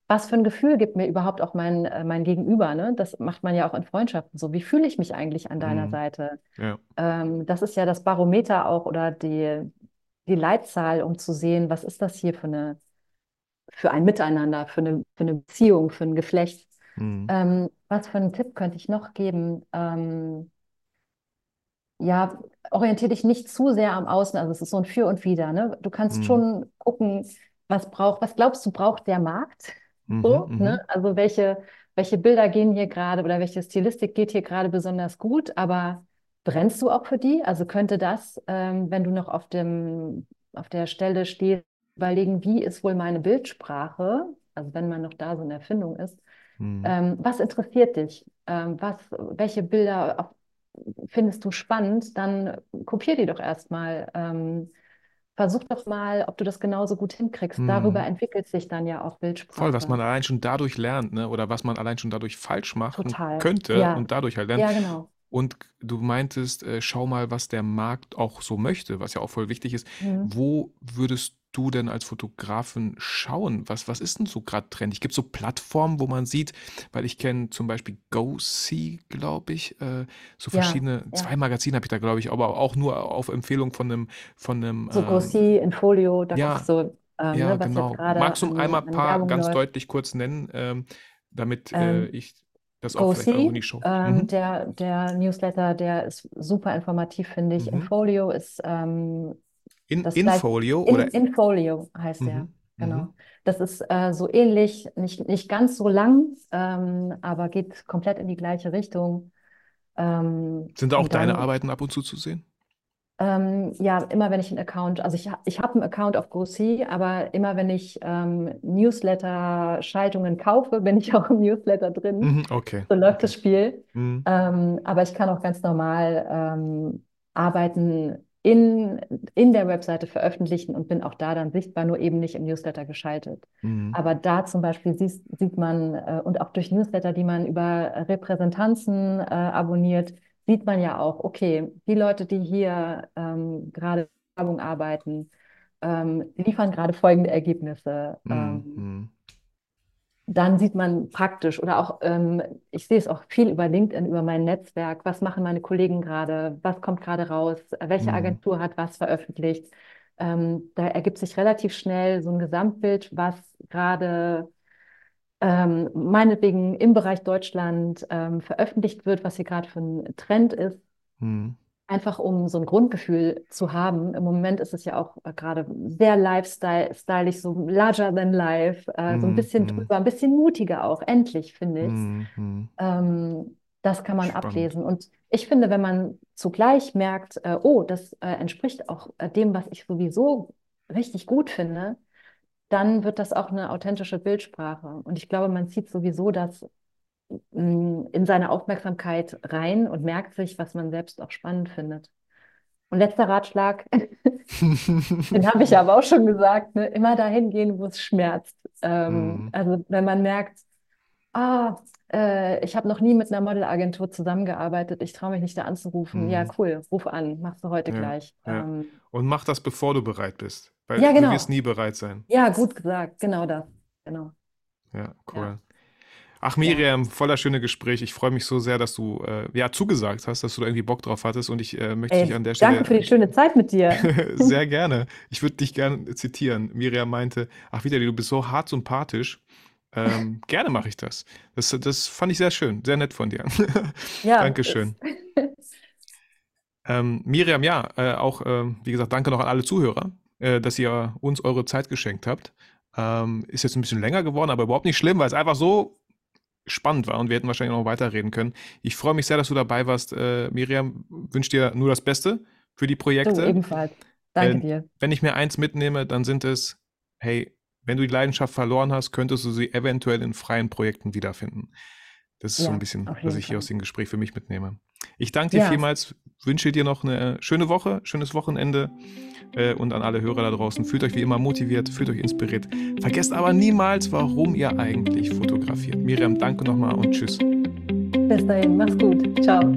was für ein Gefühl gibt mir überhaupt auch mein, äh, mein Gegenüber, ne? Das macht man ja auch in Freundschaften so. Wie fühle ich mich eigentlich an deiner Mhm. Seite? Ja. Ähm, das ist ja das Barometer auch oder die, die Leitzahl, um zu sehen, was ist das hier für eine, für ein Miteinander, für eine, für eine Beziehung, für ein Geschlecht. Mhm. Ähm, was für einen Tipp könnte ich noch geben? Ähm, ja, orientiere dich nicht zu sehr am Außen. Also es ist so ein Für und Wider, ne? Du kannst Mhm. schon gucken, was braucht, was glaubst du, braucht der Markt? Mhm. So, Mhm. ne? Also welche, welche Bilder gehen hier gerade oder welche Stilistik geht hier gerade besonders gut, aber brennst du auch für die? Also könnte das, ähm, wenn du noch auf dem, auf der Stelle stehst, überlegen, wie ist wohl meine Bildsprache? Also wenn man noch da so eine Erfindung ist. Mhm. Ähm, was interessiert dich? Ähm, was, welche Bilder findest du spannend? Dann kopier die doch erstmal. Versuch doch mal, ob du das genauso gut hinkriegst. Darüber Mhm. entwickelt sich dann ja auch Voll, was Bildsprache. man allein schon dadurch lernt, ne? Oder was man allein schon dadurch falsch machen könnte Ja, und dadurch halt lernt. ja, genau. Und du meintest, äh, schau mal, was der Markt auch so möchte, was ja auch voll wichtig ist. Mhm. Wo würdest du denn als Fotografin schauen? Was, was ist denn so gerade trendig? Gibt es so Plattformen, wo man sieht, weil ich kenne zum Beispiel GoSee, glaube ich, äh, so Ja, verschiedene, ja. zwei Magazine habe ich da, glaube ich, aber auch nur auf Empfehlung von einem, von einem, So ähm, Grossi, Infolio, da ja, guckst du, ähm, ja, ne, was jetzt genau. gerade Magst du an, einmal ein an paar Werbung ganz läuft. deutlich kurz nennen, ähm, damit äh, Ähm, ich das auch vielleicht irgendwo in die GoSee, Show. ähm, Mhm. der, der Newsletter, der ist super informativ, finde ich. Mhm. Infolio ist ähm, In, Infolio in, oder Infolio heißt der, mhm. genau. Mhm. Das ist äh, so ähnlich, nicht, nicht ganz so lang, ähm, aber geht komplett in die gleiche Richtung. Ähm, Sind da auch deine Arbeiten ab und zu zu sehen? Ähm, ja, immer wenn ich einen Account, also ich, ich habe einen Account auf GoSee, aber immer wenn ich ähm, Newsletter-Schaltungen kaufe, bin ich auch im Newsletter drin. Mhm. Okay, So läuft okay. das Spiel. Mhm. Ähm, aber ich kann auch ganz normal ähm, Arbeiten in, in der Webseite veröffentlichen und bin auch da dann sichtbar, nur eben nicht im Newsletter geschaltet. Mhm. Aber da zum Beispiel siehst, sieht man, äh, und auch durch Newsletter, die man über Repräsentanzen äh, abonniert, sieht man ja auch, okay, die Leute, die hier ähm, gerade Werbung arbeiten, ähm, liefern gerade folgende Ergebnisse. Ähm, Mhm. dann sieht man praktisch oder auch, ähm, ich sehe es auch viel über LinkedIn, über mein Netzwerk, was machen meine Kollegen gerade, was kommt gerade raus, welche Mhm. Agentur hat was veröffentlicht. Ähm, da ergibt sich relativ schnell so ein Gesamtbild, was gerade ähm, meinetwegen im Bereich Deutschland ähm, veröffentlicht wird, was hier gerade für ein Trend ist. Mhm. Einfach um so ein Grundgefühl zu haben. Im Moment ist es ja auch äh, gerade sehr lifestyle-stylisch, so larger than life, äh, so ein Mhm. bisschen Mhm. drüber, ein bisschen mutiger auch, endlich, finde ich. Mhm. Ähm, das kann man Spannend. ablesen. Und ich finde, wenn man zugleich merkt, äh, oh, das äh, entspricht auch äh, dem, was ich sowieso richtig gut finde, dann wird das auch eine authentische Bildsprache. Und ich glaube, man zieht sowieso das mm, in seine Aufmerksamkeit rein und merkt sich, was man selbst auch spannend findet. Und letzter Ratschlag, den habe ich aber auch schon gesagt, ne? immer dahin gehen, wo es schmerzt. Ähm, mhm. Also wenn man merkt, ah, äh, ich habe noch nie mit einer Modelagentur zusammengearbeitet, ich traue mich nicht da anzurufen. Mhm. Ja, cool, ruf an, machst du heute ja, gleich. Ja. Ähm, Und mach das, bevor du bereit bist. Weil ja, genau. du wirst nie bereit sein. Ja, gut gesagt, genau das. Genau. Ja, cool. Ach, Miriam, ja. voller schöne Gespräch. Ich freue mich so sehr, dass du äh, ja zugesagt hast, dass du da irgendwie Bock drauf hattest. Und ich äh, möchte Ey, dich an der Stelle. Danke für die schöne Zeit mit dir. sehr gerne. Ich würde dich gerne zitieren. Miriam meinte: Ach, Vitali, du bist so hart sympathisch. Ähm, gerne mache ich das. das. Das fand ich sehr schön, sehr nett von dir. Ja. Dankeschön. Ähm, Miriam, ja, äh, auch, äh, wie gesagt, danke noch an alle Zuhörer, äh, dass ihr uns eure Zeit geschenkt habt. Ähm, ist jetzt ein bisschen länger geworden, aber überhaupt nicht schlimm, weil es einfach so spannend war und wir hätten wahrscheinlich noch weiterreden können. Ich freue mich sehr, dass du dabei warst. Äh, Miriam, wünsche dir nur das Beste für die Projekte. Du ebenfalls. Danke dir. Wenn ich mir eins mitnehme, dann sind es, hey, wenn du die Leidenschaft verloren hast, könntest du sie eventuell in freien Projekten wiederfinden. Das ist ja, so ein bisschen, was ich hier aus dem Gespräch für mich mitnehme. Ich danke dir ja. vielmals, wünsche dir noch eine schöne Woche, schönes Wochenende äh, und an alle Hörer da draußen. Fühlt euch wie immer motiviert, fühlt euch inspiriert. Vergesst aber niemals, warum ihr eigentlich fotografiert. Miriam, danke nochmal und tschüss. Bis dahin, mach's gut. Ciao.